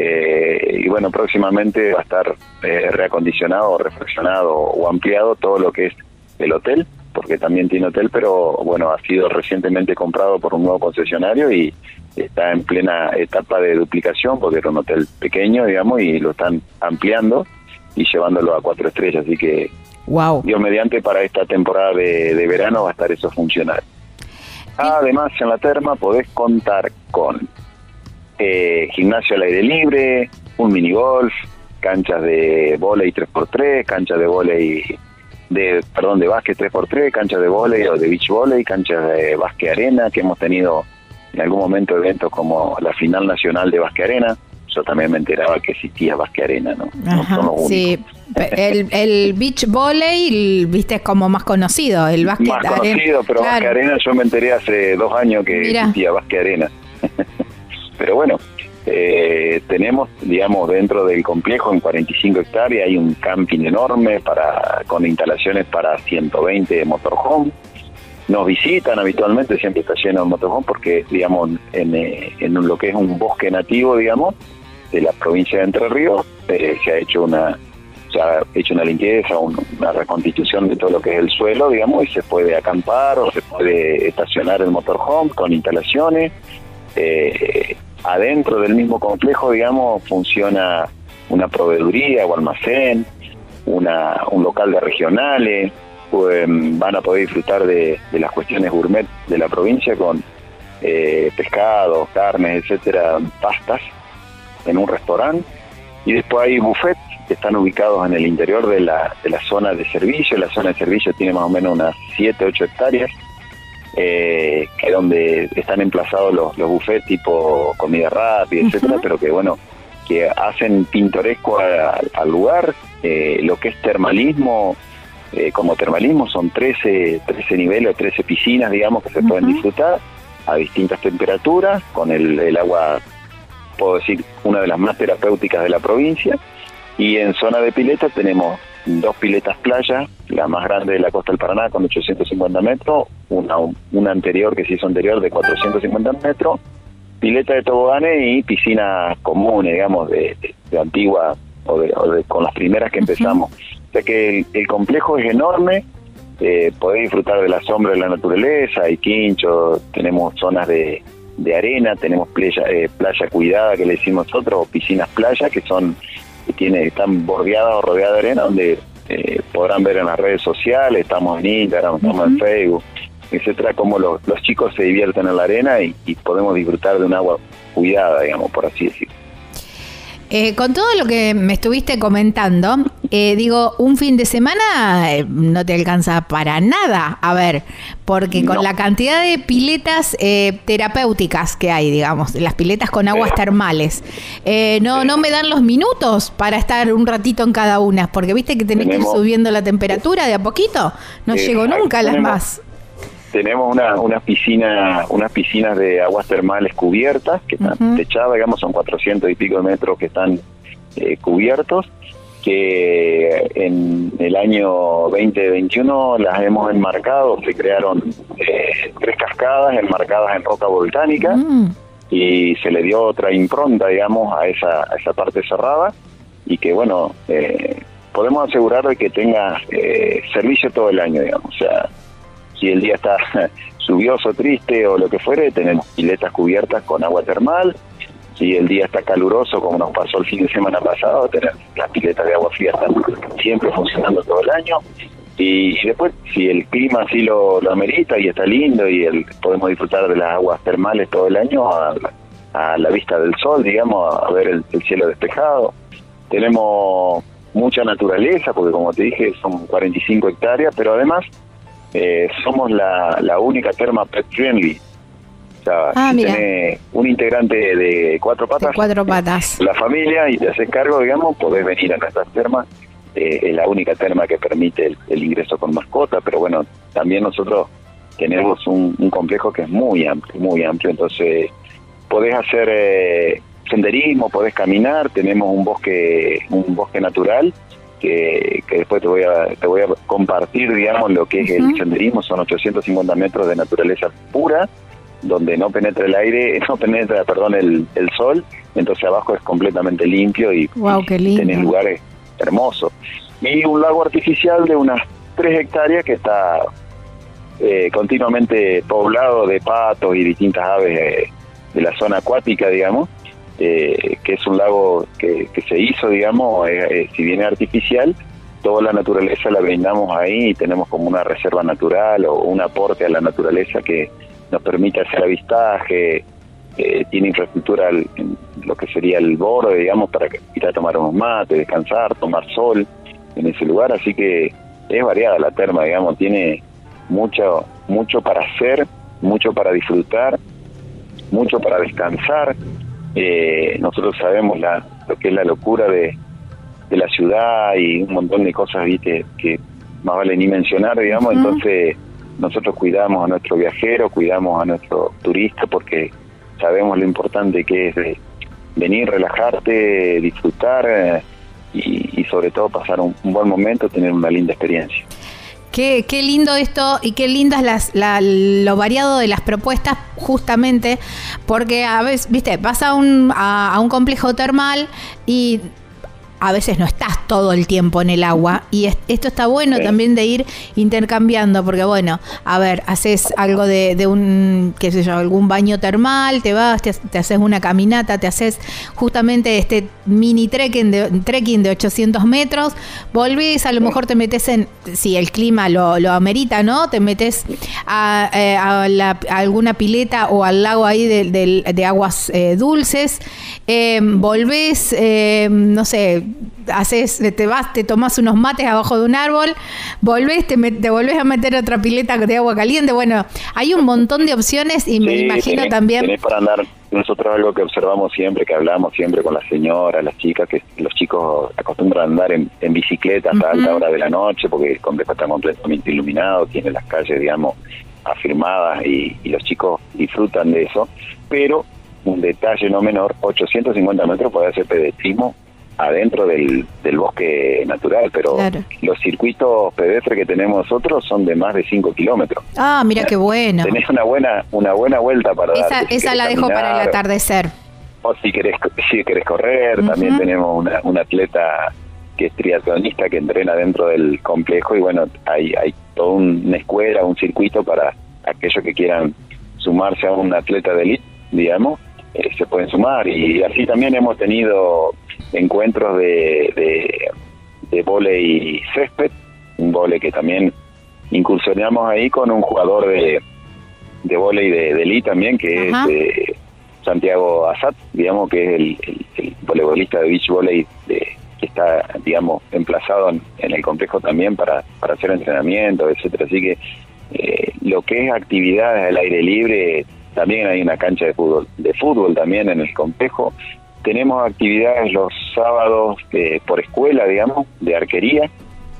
Speaker 5: Eh, y bueno, próximamente va a estar eh, reacondicionado, reflexionado o ampliado todo lo que es el hotel, porque también tiene hotel, pero bueno, ha sido recientemente comprado por un nuevo concesionario y está en plena etapa de duplicación porque era un hotel pequeño, digamos, y lo están ampliando y llevándolo a cuatro estrellas. Así que,
Speaker 2: wow.
Speaker 5: Dios mediante, para esta temporada de, verano va a estar eso funcional. Además, en la terma podés contar con eh, gimnasio al aire libre, un mini golf, canchas de volei 3x3, canchas de volei de perdón de básquet 3x3, canchas de volei o de beach volley, canchas de básquet arena que hemos tenido en algún momento eventos como la final nacional de Basque Arena. Yo también me enteraba que existía Basque Arena, ¿no?
Speaker 2: sí, el, el beach volley, viste, es como más conocido, el básquet
Speaker 5: Más conocido, pero Basque Arena yo me enteré hace dos años que existía Basque Arena. pero bueno, eh, tenemos, digamos, dentro del complejo en 45 hectáreas hay un camping enorme para con instalaciones para 120 motorhome nos visitan habitualmente, siempre está lleno de motorhome porque, digamos, en, eh, en lo que es un bosque nativo, digamos, de la provincia de Entre Ríos, eh, se ha hecho una se ha hecho una limpieza, una reconstitución de todo lo que es el suelo, digamos, y se puede acampar o se puede estacionar el motorhome con instalaciones. Eh, adentro del mismo complejo, digamos, funciona una proveeduría o almacén, una, un local de regionales, pues, van a poder disfrutar de, las cuestiones gourmet de la provincia con eh, pescados, carnes, etcétera, pastas en un restaurante. Y después hay buffets que están ubicados en el interior de la, de la zona de servicio. La zona de servicio tiene más o menos unas 7, 8 hectáreas, eh, que donde están emplazados los, los buffets tipo comida rápida, etcétera, pero que bueno, que hacen pintoresco al lugar. Eh, lo que es termalismo eh, como termalismo, son 13, 13 niveles o 13 piscinas, digamos, que se pueden disfrutar a distintas temperaturas, con el, agua, puedo decir, una de las más terapéuticas de la provincia. Y en zona de pileta tenemos dos piletas playa, la más grande de la costa del Paraná con 850 metros, una, una anterior que se hizo anterior de 450 metros, pileta de toboganes y piscinas comunes, digamos, de, antigua o, de, con las primeras que empezamos. O sea que el, complejo es enorme, eh, podés disfrutar de la sombra de la naturaleza, hay quinchos, tenemos zonas de, arena, tenemos playa, eh, playa cuidada que le decimos nosotros, o piscinas playa que son que tiene, están bordeadas o rodeadas de arena, donde eh, podrán ver en las redes sociales, estamos en Instagram, estamos en Facebook, etcétera, cómo los, los chicos se divierten en la arena y, y podemos disfrutar de un agua cuidada, digamos, por así decirlo.
Speaker 2: Eh, con todo lo que me estuviste comentando, eh, digo, un fin de semana eh, no te alcanza para nada. A ver, porque con la cantidad de piletas terapéuticas que hay, digamos, las piletas con aguas termales, no, no me dan los minutos para estar un ratito en cada una, porque viste que tenés que ir subiendo la temperatura de a poquito. No llego nunca a las más
Speaker 5: tenemos una, una piscina, unas piscinas de aguas termales cubiertas, que están techadas, digamos, son 400 y pico de metros que están eh, cubiertos, que en el año 2021 las hemos enmarcado, se crearon eh, tres cascadas enmarcadas en roca volcánica mm. y se le dio otra impronta, digamos, a esa, a esa parte cerrada y que, bueno, eh, podemos asegurar de que tenga servicio todo el año, digamos, o sea, si el día está lluvioso, triste o lo que fuere, tenemos piletas cubiertas con agua termal. Si el día está caluroso, como nos pasó el fin de semana pasado, tenemos las piletas de agua fría están siempre funcionando todo el año. Y, después, si el clima así lo, amerita y está lindo y el, podemos disfrutar de las aguas termales todo el año a, la vista del sol, digamos, a ver el, el cielo despejado. Tenemos mucha naturaleza, porque como te dije, son 45 hectáreas, pero además eh, somos la, la única terma pet friendly. O sea,
Speaker 2: Ah,
Speaker 5: si tenés un integrante de cuatro patas,
Speaker 2: De cuatro patas.
Speaker 5: la familia y te haces cargo, digamos, podés venir a nuestras termas. Eh, es la única terma que permite el, el ingreso con mascota, pero bueno, también nosotros tenemos un, un complejo que es muy amplio, muy amplio, entonces podés hacer eh, senderismo, podés caminar, tenemos un bosque, un bosque natural que, que después te voy a te voy a compartir, digamos, lo que es el senderismo, son 850 metros de naturaleza pura, donde no penetra el aire, no penetra, perdón, el, el sol, entonces abajo es completamente limpio y,
Speaker 2: Guau, qué lindo.
Speaker 5: tenés lugares hermosos. Y un lago artificial de unas 3 hectáreas que está eh, continuamente poblado de patos y distintas aves eh, de la zona acuática, digamos, eh, que es un lago que, se hizo, digamos, eh, eh, si bien artificial, toda la naturaleza la brindamos ahí y tenemos como una reserva natural o un aporte a la naturaleza que nos permite hacer avistaje, eh, tiene infraestructura en lo que sería el borde, digamos, para ir a tomar unos mates, descansar, tomar sol en ese lugar, así que es variada la terma, digamos, tiene mucho, mucho para hacer, mucho para disfrutar, mucho para descansar. Eh, nosotros sabemos la, lo que es la locura de, de la ciudad y un montón de cosas ¿viste? que más vale ni mencionar, digamos, entonces nosotros cuidamos a nuestro viajero, cuidamos a nuestro turista porque sabemos lo importante que es de venir, relajarte, disfrutar eh, y, y sobre todo pasar un, un buen momento, tener una linda experiencia.
Speaker 2: Qué, qué lindo esto y qué lindas las, la- lo variado de las propuestas, justamente porque a veces, viste, vas a un, a, a un complejo termal y a veces no estás todo el tiempo en el agua y es- esto está bueno
Speaker 5: Sí.
Speaker 2: también de ir intercambiando porque bueno, a ver, haces algo de, de un, qué sé yo, algún baño termal, te vas, te, te haces una caminata, te haces justamente este mini trekking de, trekking de 800 metros, volvés, a lo mejor te metes en, si el clima lo, lo amerita, ¿no? Te metes a, eh, a la- a alguna pileta o al lago ahí de, de aguas eh, dulces, eh, volvés, eh, no sé, haces, te vas, te tomas unos mates abajo de un árbol, volvés, te, met- te volvés a meter otra pileta de agua caliente, bueno, hay un montón de opciones y me imagino
Speaker 5: tenés-
Speaker 2: también...
Speaker 5: tenés para andar. Nosotros algo que observamos siempre, que hablamos siempre con las señoras, las chicas, que los chicos acostumbran a andar en, en bicicleta hasta alta hora de la noche, porque el complejo está completamente iluminado, tiene las calles, digamos, afirmadas y, y los chicos disfrutan de eso. Pero un detalle no menor, 850 metros puede hacer pedestrismo adentro del, del bosque natural, pero
Speaker 2: Claro.
Speaker 5: los circuitos pedestres que tenemos nosotros son de más de 5 kilómetros.
Speaker 2: Ah, mira qué bueno.
Speaker 5: Tenés una buena una buena vuelta para
Speaker 2: Esa,
Speaker 5: si
Speaker 2: esa la dejo para el atardecer.
Speaker 5: O si querés, si querés correr, también tenemos una, una atleta que es triatlonista que entrena dentro del complejo y bueno, hay, hay toda un- una escuela, un circuito para aquellos que quieran sumarse a un atleta de elite, digamos, eh, se pueden sumar. Y así también hemos tenido encuentros de, de, de volei césped, un volei que también incursionamos ahí con un jugador de, de volei de, de elite también, que
Speaker 2: Ajá.
Speaker 5: es eh, Santiago Azat, digamos que es el, el, el voleibolista de beach volley de, que está, digamos, emplazado en, en el complejo también para, para hacer entrenamiento, etcétera. Así que eh, lo que es actividades al aire libre, también hay una cancha de fútbol, de fútbol también en el complejo. Tenemos actividades los sábados eh, por escuela, digamos, de arquería.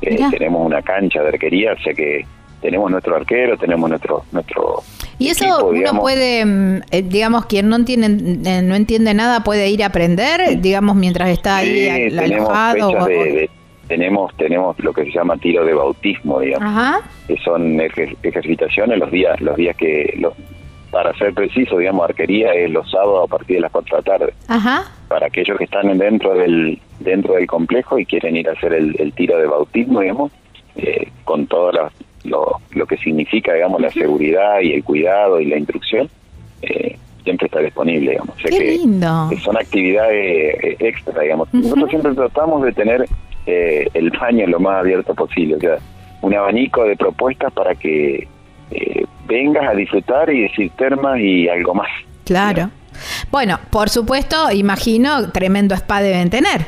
Speaker 5: Eh, tenemos una cancha de arquería, o sea que tenemos nuestro arquero, tenemos nuestro nuestro
Speaker 2: Y eso
Speaker 5: equipo,
Speaker 2: uno
Speaker 5: digamos.
Speaker 2: puede, mm, eh, digamos, quien no entiende, eh, no entiende nada puede ir a aprender, digamos, mientras está ahí
Speaker 5: Sí,
Speaker 2: al-
Speaker 5: tenemos
Speaker 2: alojado. o-
Speaker 5: de, de- tenemos tenemos lo que se llama tiro de bautismo, digamos,
Speaker 2: Ajá.
Speaker 5: que son ejer- ejercitaciones los días los días que los, para ser preciso, digamos, arquería es los sábados a partir de las 4 de la tarde.
Speaker 2: Ajá.
Speaker 5: Para aquellos que están dentro del dentro del complejo y quieren ir a hacer el, el tiro de bautismo, digamos, eh, con todo la- lo, lo que significa, digamos, la seguridad y el cuidado y la instrucción, eh, siempre está disponible, digamos. O sea
Speaker 2: Qué
Speaker 5: que-
Speaker 2: lindo.
Speaker 5: son actividades eh, extra, digamos. Nosotros siempre tratamos de tener eh, el baño lo más abierto posible, o sea, un abanico de propuestas para que eh, vengas a disfrutar y decir termas y algo más.
Speaker 2: Claro. Bueno, por supuesto, imagino, tremendo spa deben tener.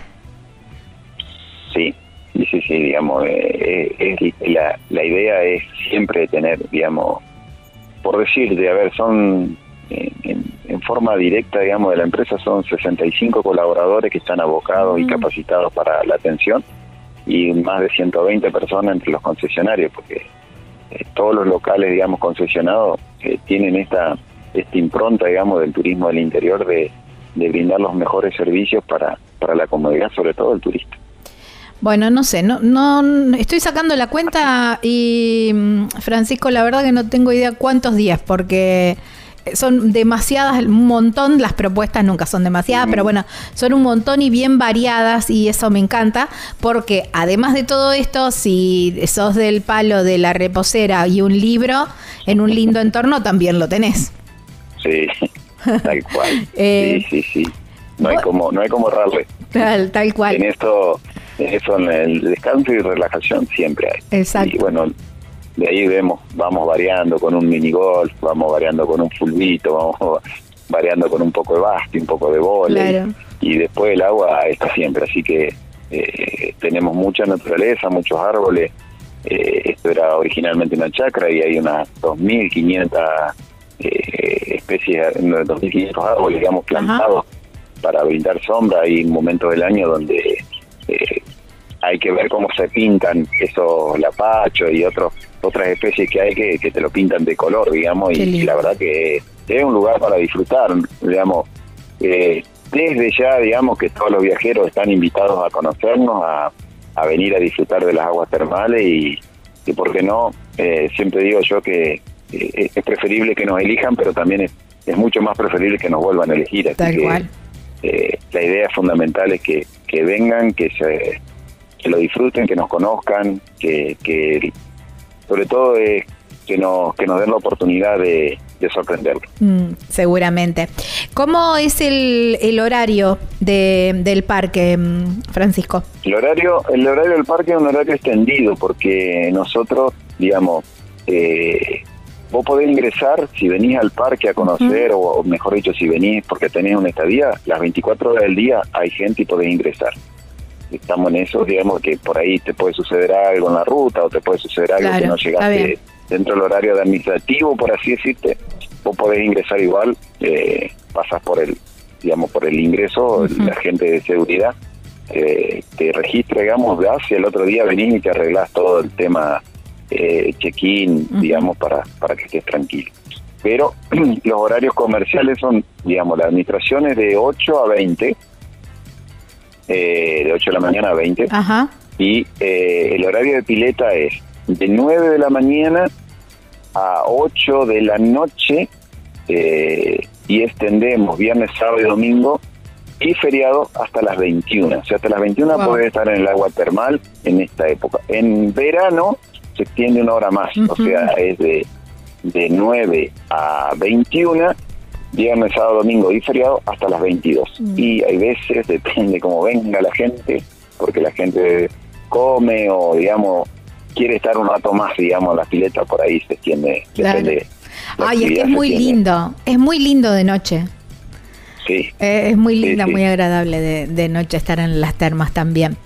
Speaker 5: Sí, sí, sí, sí, digamos, eh, eh, la, la idea es siempre tener, digamos, por decir, de a ver, son en, en, forma directa, digamos, de la empresa son 65 colaboradores que están abocados y capacitados para la atención y más de 120 personas entre los concesionarios, porque eh, todos los locales, digamos, concesionados eh, tienen esta, esta impronta, digamos, del turismo del interior de, de brindar los mejores servicios para, para la comodidad, sobre todo el turista.
Speaker 2: Bueno, no sé, no, no estoy sacando la cuenta y mm, Francisco, la verdad que no tengo idea cuántos días, porque son demasiadas, un montón, las propuestas nunca son demasiadas, pero bueno, son un montón y bien variadas y eso me encanta, porque además de todo esto, si sos del palo de la reposera y un libro en un lindo entorno, también lo tenés.
Speaker 5: Sí, tal cual. Eh, sí, sí, sí. No hay como, no hay como errarle.
Speaker 2: Tal, tal cual.
Speaker 5: En esto, en eso, en el descanso y relajación siempre hay.
Speaker 2: Exacto.
Speaker 5: Y bueno, de ahí vemos, vamos variando con un mini golf, vamos variando con un fulbito, vamos variando con un poco de basti, un poco de bola. Y después el agua está siempre, así que eh, tenemos mucha naturaleza, muchos árboles. Eh, esto era originalmente una chacra y hay unas 2.500 eh, especies, 2.500 árboles, digamos, plantados para brindar sombra. Hay momentos del año donde eh, hay que ver cómo se pintan esos lapachos y otros otras especies que hay que, que te lo pintan de color, digamos, y, la verdad que es un lugar para disfrutar, digamos. Eh, desde ya, digamos, que todos los viajeros están invitados a conocernos, a, a venir a disfrutar de las aguas termales y, y ¿por qué no? Eh, siempre digo yo que eh, es preferible que nos elijan, pero también es, es mucho más preferible que nos vuelvan a elegir. Así
Speaker 2: Tal
Speaker 5: que,
Speaker 2: cual.
Speaker 5: eh, la idea fundamental es que, que vengan, que se que lo disfruten, que nos conozcan, que, que sobre todo es que nos, que nos den la oportunidad de, de sorprenderlo.
Speaker 2: Mm, seguramente. ¿Cómo es el, el horario de, del parque, mm, Francisco?
Speaker 5: El horario, el horario del parque es un horario extendido porque nosotros, digamos, eh, vos podés ingresar si venís al parque a conocer, o, o mejor dicho, si venís porque tenés una estadía, las 24 horas del día hay gente y podés ingresar. Estamos en eso, digamos que por ahí te puede suceder algo en la ruta o te puede suceder algo
Speaker 2: Claro,
Speaker 5: que no llegaste dentro del horario de administrativo, por así decirte. Vos podés ingresar igual, eh, pasas por el, digamos, por el ingreso, la gente de seguridad eh, te registra, digamos, vas y el otro día venís y te arreglás todo el tema eh, check-in, digamos, para, para que estés tranquilo. Pero los horarios comerciales son, digamos, la administración es de 8 a 20, eh, de 8 de la mañana a 20,
Speaker 2: Ajá.
Speaker 5: y eh, el horario de pileta es de 9 de la mañana a 8 de la noche eh, y extendemos viernes, sábado y domingo y feriado hasta las 21. O sea, hasta las 21
Speaker 2: Wow.
Speaker 5: podés estar en el agua termal en esta época. En verano se extiende una hora más, o
Speaker 2: Ujú.
Speaker 5: sea, es de, de 9 a 21, viernes, sábado, domingo y feriado hasta las 22.
Speaker 2: Mm.
Speaker 5: Y hay veces, depende cómo venga la gente, porque la gente come o, digamos, quiere estar un rato más, digamos, la pileta por ahí se extiende.
Speaker 2: Claro.
Speaker 5: depende,
Speaker 2: Ay, es que es muy lindo. Es muy lindo de noche.
Speaker 5: Sí.
Speaker 2: Eh, es muy linda,
Speaker 5: sí.
Speaker 2: muy agradable de, de noche estar en las termas también.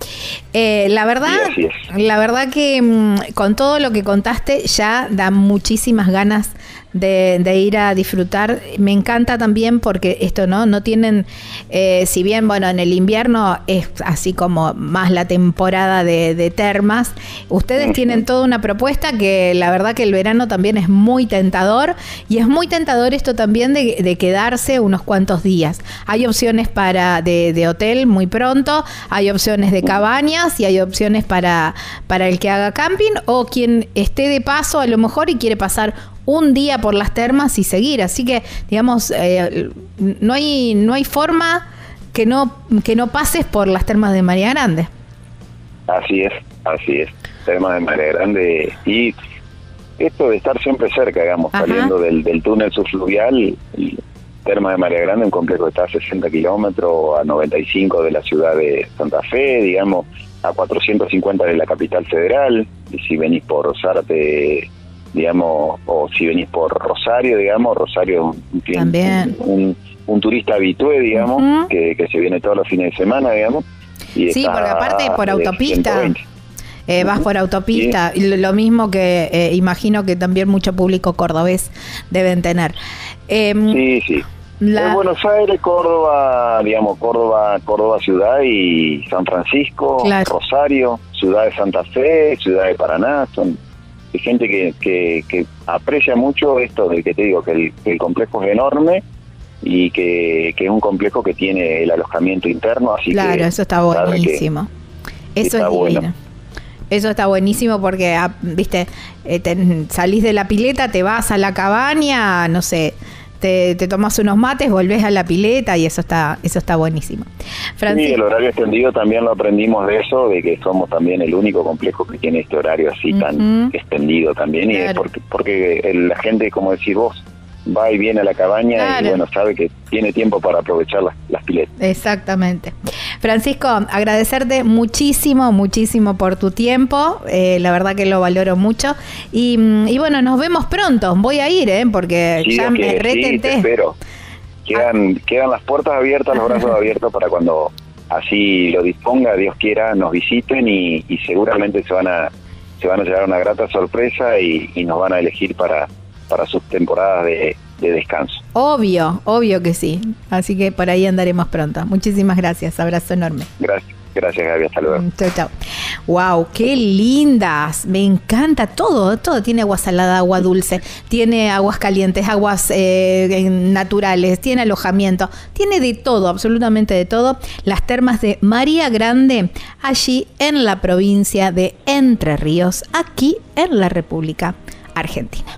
Speaker 2: Eh, la verdad,
Speaker 5: Sí,
Speaker 2: la verdad que mm, con todo lo que contaste ya da muchísimas ganas de, de ir a disfrutar. Me encanta también porque esto no, no tienen, eh, si bien bueno en el invierno es así como más la temporada de, de termas, ustedes tienen toda una propuesta que la verdad que el verano también es muy tentador y es muy tentador esto también de, de quedarse unos cuantos días. Hay opciones para de, de hotel muy pronto, hay opciones de cabañas y hay opciones para, para el que haga camping o quien esté de paso a lo mejor y quiere pasar un día por las termas y seguir. Así que, digamos, eh, no hay, no hay forma que no, que no pases por las termas de María Grande.
Speaker 5: Así es, así es. Termas de María Grande y esto de estar siempre cerca, digamos,
Speaker 2: Ajá.
Speaker 5: saliendo del, del túnel subfluvial, y Termas de María Grande, un complejo que está a 60 kilómetros, a 95 de la ciudad de Santa Fe, digamos, a 450 de la capital federal, y si venís por Zárate, digamos, o si venís por Rosario, digamos, Rosario es un, un un, un turista habitué, digamos, que, que se viene todos los fines de semana, digamos. Y
Speaker 2: Sí, porque aparte por autopista.
Speaker 5: 120.
Speaker 2: eh, vas por autopista, y lo mismo que eh, imagino que también mucho público cordobés deben tener. Em,
Speaker 5: Sí, sí.
Speaker 2: la-
Speaker 5: Buenos Aires, Córdoba, digamos, Córdoba, Córdoba ciudad y San Francisco,
Speaker 2: Claro.
Speaker 5: Rosario, ciudad de Santa Fe, ciudad de Paraná, son hay gente que, que, que aprecia mucho esto de que te digo, que el, que el complejo es enorme y que, que es un complejo que tiene el alojamiento interno, así
Speaker 2: Claro,
Speaker 5: que
Speaker 2: eso está buenísimo. Eso
Speaker 5: está
Speaker 2: es
Speaker 5: bueno.
Speaker 2: divino. Eso está buenísimo porque, ah, viste, eh, te- salís de la pileta, te vas a la cabaña, no sé, te, te tomas unos mates, volvés a la pileta y eso está, eso está buenísimo.
Speaker 5: Sí,
Speaker 2: Francisco,
Speaker 5: el horario extendido también lo aprendimos de eso, de que somos también el único complejo que tiene este horario así tan
Speaker 2: Ujú.
Speaker 5: extendido también, y es
Speaker 2: Claro.
Speaker 5: porque, porque la gente, como decís vos, va y viene a la cabaña
Speaker 2: Claro.
Speaker 5: y bueno, sabe que tiene tiempo para aprovechar las, las piletas.
Speaker 2: Exactamente. Francisco, agradecerte muchísimo, muchísimo por tu tiempo. eh, la verdad que lo valoro mucho. Y, mm, y bueno, nos vemos pronto. Voy a ir, ¿eh? Porque
Speaker 5: Sí,
Speaker 2: ya me
Speaker 5: que sí,
Speaker 2: retenté.
Speaker 5: espero. Quedan, quedan las puertas abiertas, los brazos abiertos para cuando así lo disponga, Dios quiera, nos visiten y, y seguramente se van a se van a llevar una grata sorpresa y, y nos van a elegir para, para sus temporadas de, de descanso.
Speaker 2: Obvio, obvio que sí. Así que por ahí andaremos pronto. Muchísimas gracias. Abrazo enorme.
Speaker 5: Gracias, gracias Gaby, hasta luego.
Speaker 2: Chau, chau. Wow, qué lindas. Me encanta todo. Todo tiene agua salada, agua dulce, tiene aguas calientes, aguas eh, naturales, tiene alojamiento, tiene de todo, absolutamente de todo. Las termas de María Grande, allí en la provincia de Entre Ríos, aquí en la República Argentina.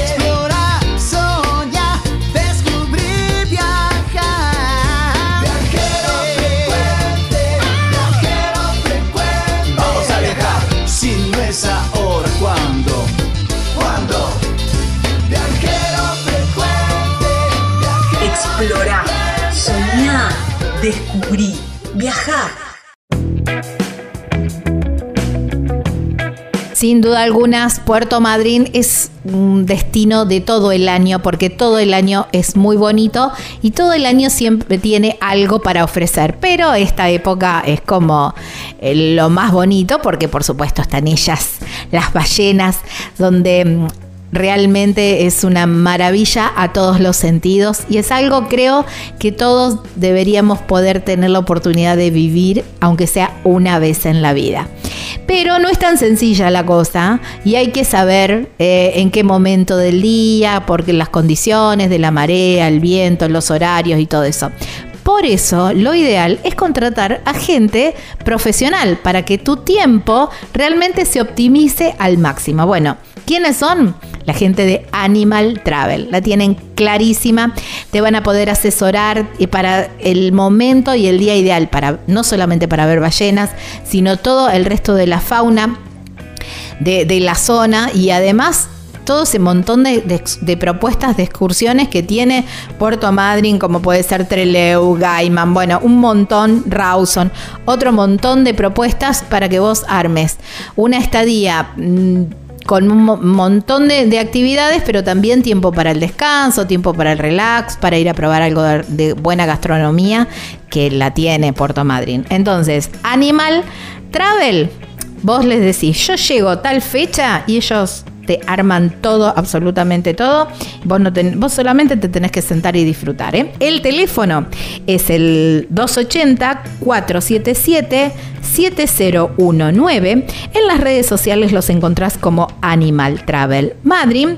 Speaker 2: Sin duda alguna, Puerto Madryn es un destino de todo el año, porque todo el año es muy bonito y todo el año siempre tiene algo para ofrecer. Pero esta época es como eh, lo más bonito, porque por supuesto están ellas, las ballenas, donde mm, realmente es una maravilla a todos los sentidos y es algo creo que todos deberíamos poder tener la oportunidad de vivir, aunque sea una vez en la vida. Pero no es tan sencilla la cosa y hay que saber eh, en qué momento del día, porque las condiciones de la marea, el viento, los horarios y todo eso. Por eso, lo ideal es contratar a gente profesional para que tu tiempo realmente se optimice al máximo. Bueno, ¿quiénes son? La gente de Animal Travel. La tienen clarísima. Te van a poder asesorar para el momento y el día ideal, para, no solamente para ver ballenas, sino todo el resto de la fauna de, la zona y además todo ese montón de, de- propuestas de excursiones que tiene Puerto Madryn, como puede ser Trelew, Gaiman, bueno, un montón, Rawson, otro montón de propuestas para que vos armes una estadía. Con un mo- montón de, de actividades, pero también tiempo para el descanso, tiempo para el relax, para ir a probar algo de, de buena gastronomía que la tiene Puerto Madryn. Entonces, Animal Travel, vos les decís, yo llego tal fecha y ellos te arman todo, absolutamente todo. Vos, no vos solamente te tenés que sentar y disfrutar. ¿eh? El teléfono es el 280-477-7019. En las redes sociales los encontrás como Animal Travel Madrid.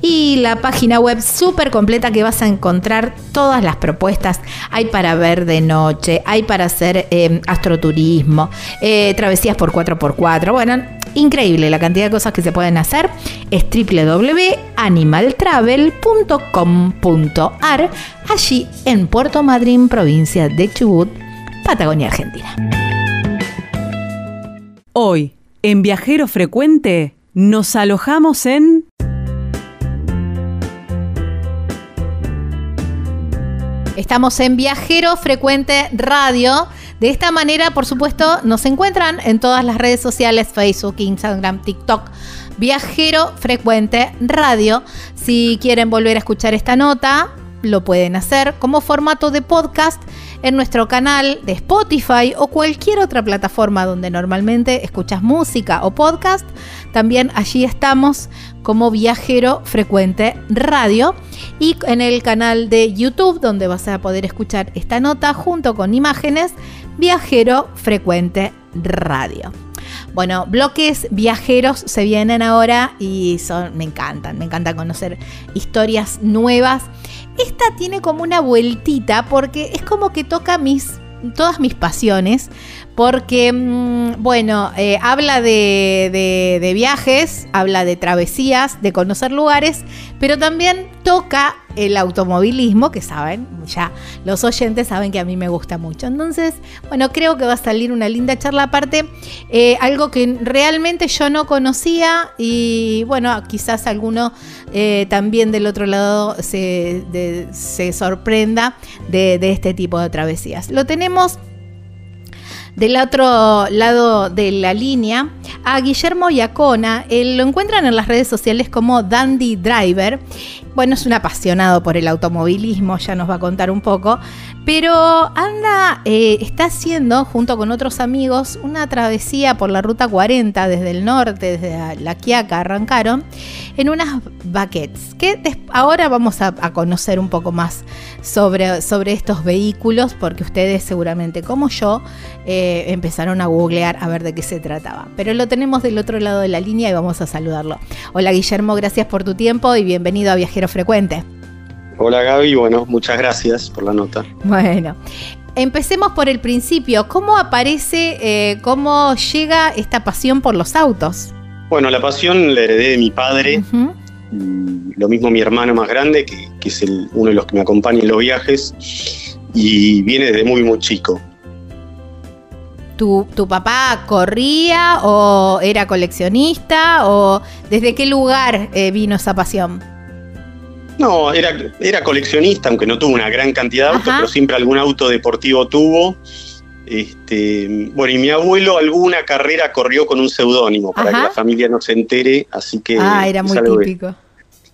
Speaker 2: Y la página web súper completa que vas a encontrar todas las propuestas. Hay para ver de noche, hay para hacer eh, astroturismo, eh, travesías por 4x4. Bueno, increíble la cantidad de cosas que se pueden hacer. Es www.animaltravel.com.ar, allí en Puerto Madryn, provincia de Chubut, Patagonia, Argentina.
Speaker 3: Hoy, en Viajero Frecuente, nos alojamos en...
Speaker 2: Estamos en Viajero Frecuente Radio. De esta manera, por supuesto, nos encuentran en todas las redes sociales, Facebook, Instagram, TikTok. Viajero Frecuente Radio. Si quieren volver a escuchar esta nota, lo pueden hacer como formato de podcast en nuestro canal de Spotify o cualquier otra plataforma donde normalmente escuchas música o podcast. También allí estamos como Viajero Frecuente Radio y en el canal de YouTube donde vas a poder escuchar esta nota junto con imágenes Viajero Frecuente Radio. Bueno, bloques viajeros se vienen ahora y son, me encantan, me encanta conocer historias nuevas. Esta tiene como una vueltita porque es como que toca mis todas mis pasiones, porque, mm, bueno, eh, habla de, viajes, habla de travesías, de conocer lugares, pero también toca el automovilismo, que saben, ya los oyentes saben que a mí me gusta mucho. Entonces, bueno, creo que va a salir una linda charla aparte, eh, algo que realmente yo no conocía y, bueno, quizás alguno eh, también del otro lado se, sorprenda de este tipo de travesías. Lo tenemos del otro lado de la línea a Guillermo Yacona. lo encuentran en las redes sociales como Dandy Driver. Bueno, es un apasionado por el automovilismo, ya nos va a contar un poco. Pero anda, eh, está haciendo, junto con otros amigos, una travesía por la ruta 40 desde el norte, desde La Quiaca, arrancaron, en unas baquets. Que ahora vamos a, conocer un poco más sobre, sobre estos vehículos, porque ustedes seguramente como yo eh, empezaron a googlear a ver de qué se trataba. Pero lo tenemos del otro lado de la línea y vamos a saludarlo. Hola Guillermo, gracias por tu tiempo y bienvenido a Viajero Frecuente.
Speaker 6: Hola Gaby, bueno, muchas gracias por la nota.
Speaker 2: Bueno, empecemos por el principio. ¿Cómo aparece, eh, cómo llega esta pasión por los autos?
Speaker 6: Bueno, la pasión la heredé de mi padre. Lo mismo mi hermano más grande, que, es el, uno de los que me acompaña en los viajes, y viene desde muy, muy chico.
Speaker 2: ¿Tu, ¿Tu, papá corría o era coleccionista o desde qué lugar eh, vino esa pasión?
Speaker 6: No, era, era coleccionista, aunque no tuvo una gran cantidad de autos, pero siempre algún auto deportivo tuvo. Este, bueno, y mi abuelo alguna carrera corrió con un seudónimo para que la familia no se entere, así que...
Speaker 2: Ah, era muy típico.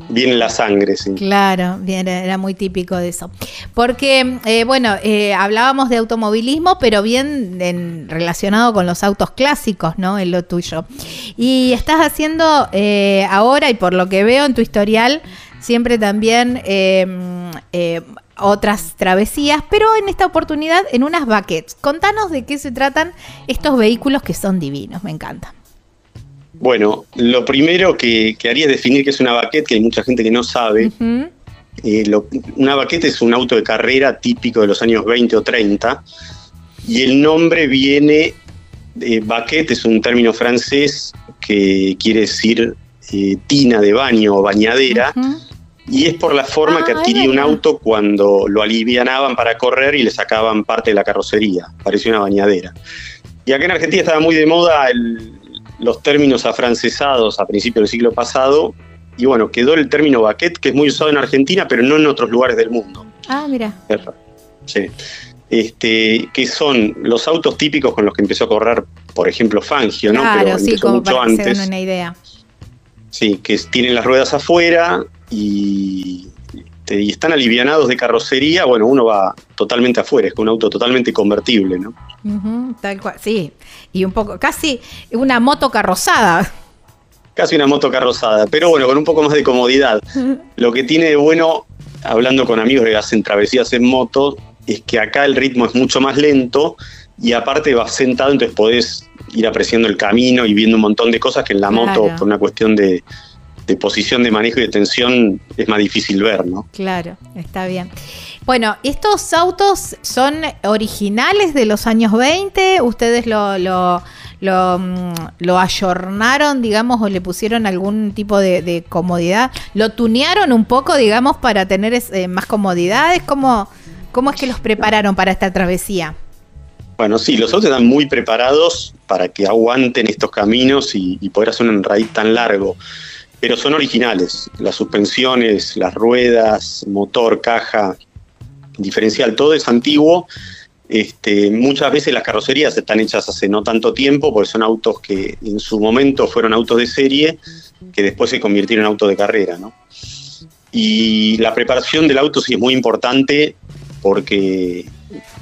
Speaker 6: Viene la sangre, sí.
Speaker 2: Claro, era muy típico de eso. Porque, eh, bueno, eh, hablábamos de automovilismo, pero bien relacionado con los autos clásicos, ¿no? En lo tuyo. Y estás haciendo eh, ahora, y por lo que veo en tu historial, siempre también em, otras travesías, pero en esta oportunidad en unas baquets. Contanos de qué se tratan estos vehículos que son divinos, me encanta.
Speaker 6: Bueno, lo primero que, haría es definir qué es una baquet, que hay mucha gente que no sabe. Eh, una baquet es un auto de carrera típico de los años 20 o 30 y el nombre viene, de baquet es un término francés que quiere decir eh, tina de baño o bañadera y es por la forma que ah, adquiría un auto cuando lo alivianaban para correr y le sacaban parte de la carrocería, parecía una bañadera. Y acá en Argentina estaba muy de moda los términos afrancesados a principios del siglo pasado, y bueno, quedó el término baquet, que es muy usado en Argentina, pero no en otros lugares del mundo.
Speaker 2: Ah, mira.
Speaker 6: Sí. Este, que son los autos típicos con los que empezó a correr, por ejemplo, Fangio, ¿no?
Speaker 2: Claro, sí, como mucho para antes. una idea.
Speaker 6: Sí, que tienen las ruedas afuera, y, están alivianados de carrocería, bueno, uno va totalmente afuera, es un auto totalmente convertible, ¿no?
Speaker 2: tal cual, sí, y un poco, casi una moto carrozada.
Speaker 6: casi una moto carrozada, pero bueno, con un poco más de comodidad. Lo que tiene de bueno, hablando con amigos que hacen travesías en moto, es que acá el ritmo es mucho más lento y aparte vas sentado, entonces podés ir apreciando el camino y viendo un montón de cosas que en la moto, por una cuestión de, de posición de manejo y de tensión, es más difícil ver, ¿no?
Speaker 2: Claro, está bien. Bueno, ¿estos autos son originales de los años 20? ¿Ustedes lo, lo, lo, mm, lo ayornaron, digamos, o le pusieron algún tipo de, comodidad? ¿Lo tunearon un poco, digamos, para tener eh, más comodidades? ¿Cómo, ¿Cómo es que los prepararon para esta travesía?
Speaker 6: Bueno, sí, los autos están muy preparados para que aguanten estos caminos y, poder hacer un raíz tan largo. Pero son originales. Las suspensiones, las ruedas, motor, caja, diferencial, todo es antiguo. Este, muchas veces las carrocerías están hechas hace no tanto tiempo, porque son autos que en su momento fueron autos de serie, que después se convirtieron en autos de carrera. ¿no? Y la preparación del auto sí es muy importante porque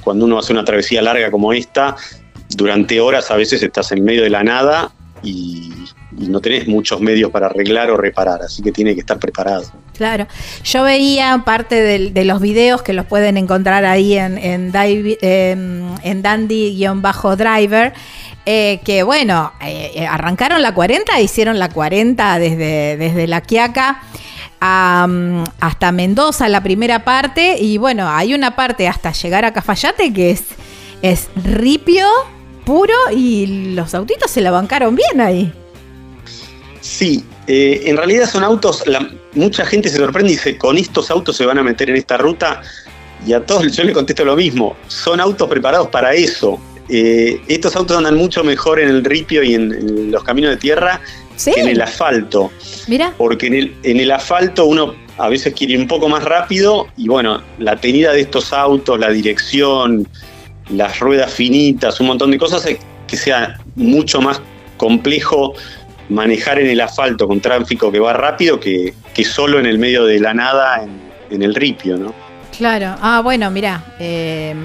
Speaker 6: cuando uno hace una travesía larga como esta, durante horas a veces estás en medio de la nada y, no tenés muchos medios para arreglar o reparar, así que tiene que estar preparado.
Speaker 2: Claro, yo veía parte de, los videos que los pueden encontrar ahí en, en, en Dandy-Driver. Eh, que bueno, eh, eh, arrancaron la 40, hicieron la 40 desde, desde La Quiaca hasta Mendoza, la primera parte, y bueno, hay una parte hasta llegar a Cafayate que es, es ripio puro y los autitos se la bancaron bien ahí.
Speaker 6: Sí, eh, en realidad son autos, mucha gente se sorprende y dice, con estos autos se van a meter en esta ruta, y a todos yo le contesto lo mismo, son autos preparados para eso. Eh, estos autos andan mucho mejor en el ripio y en los caminos de tierra en el asfalto.
Speaker 2: Mira.
Speaker 6: Porque en el, en el asfalto uno a veces quiere ir un poco más rápido y bueno, la tenida de estos autos, la dirección, las ruedas finitas, un montón de cosas, que sea mucho más complejo manejar en el asfalto con tráfico que va rápido que, que solo en el medio de la nada en, el ripio, ¿no?
Speaker 2: Claro, ah, bueno, mira, eh,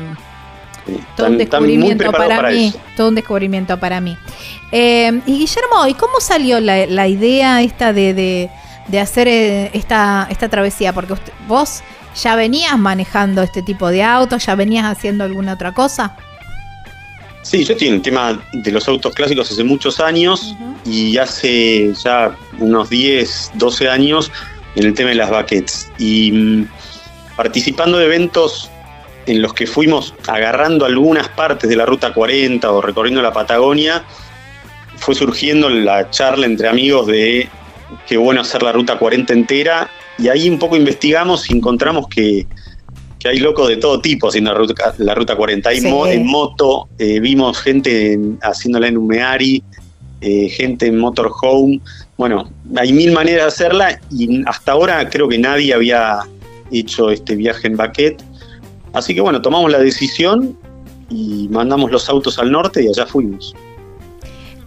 Speaker 2: todo un descubrimiento para, mí. Todo un descubrimiento para mí. Eh, y Guillermo, ¿y cómo salió la, idea esta de, hacer eh, esta, esta travesía? Porque vos ya venías manejando este tipo de autos, ya venías haciendo alguna otra cosa.
Speaker 6: Sí, yo tengo el tema de los autos clásicos hace muchos años y hace ya unos 10, 12 años en el tema de las baquets. Y mm, participando de eventos en los que fuimos agarrando algunas partes de la Ruta 40 o recorriendo la Patagonia, fue surgiendo la charla entre amigos de qué bueno hacer la Ruta 40 entera, y ahí un poco investigamos y encontramos que, hay locos de todo tipo haciendo la Ruta, la ruta 40. Hay en moto, eh, vimos gente haciéndola en Umeari, eh, gente en motorhome. Bueno, hay mil maneras de hacerla y hasta ahora creo que nadie había hecho este viaje en baquet Así que bueno, tomamos la decisión y mandamos los autos al norte y allá fuimos.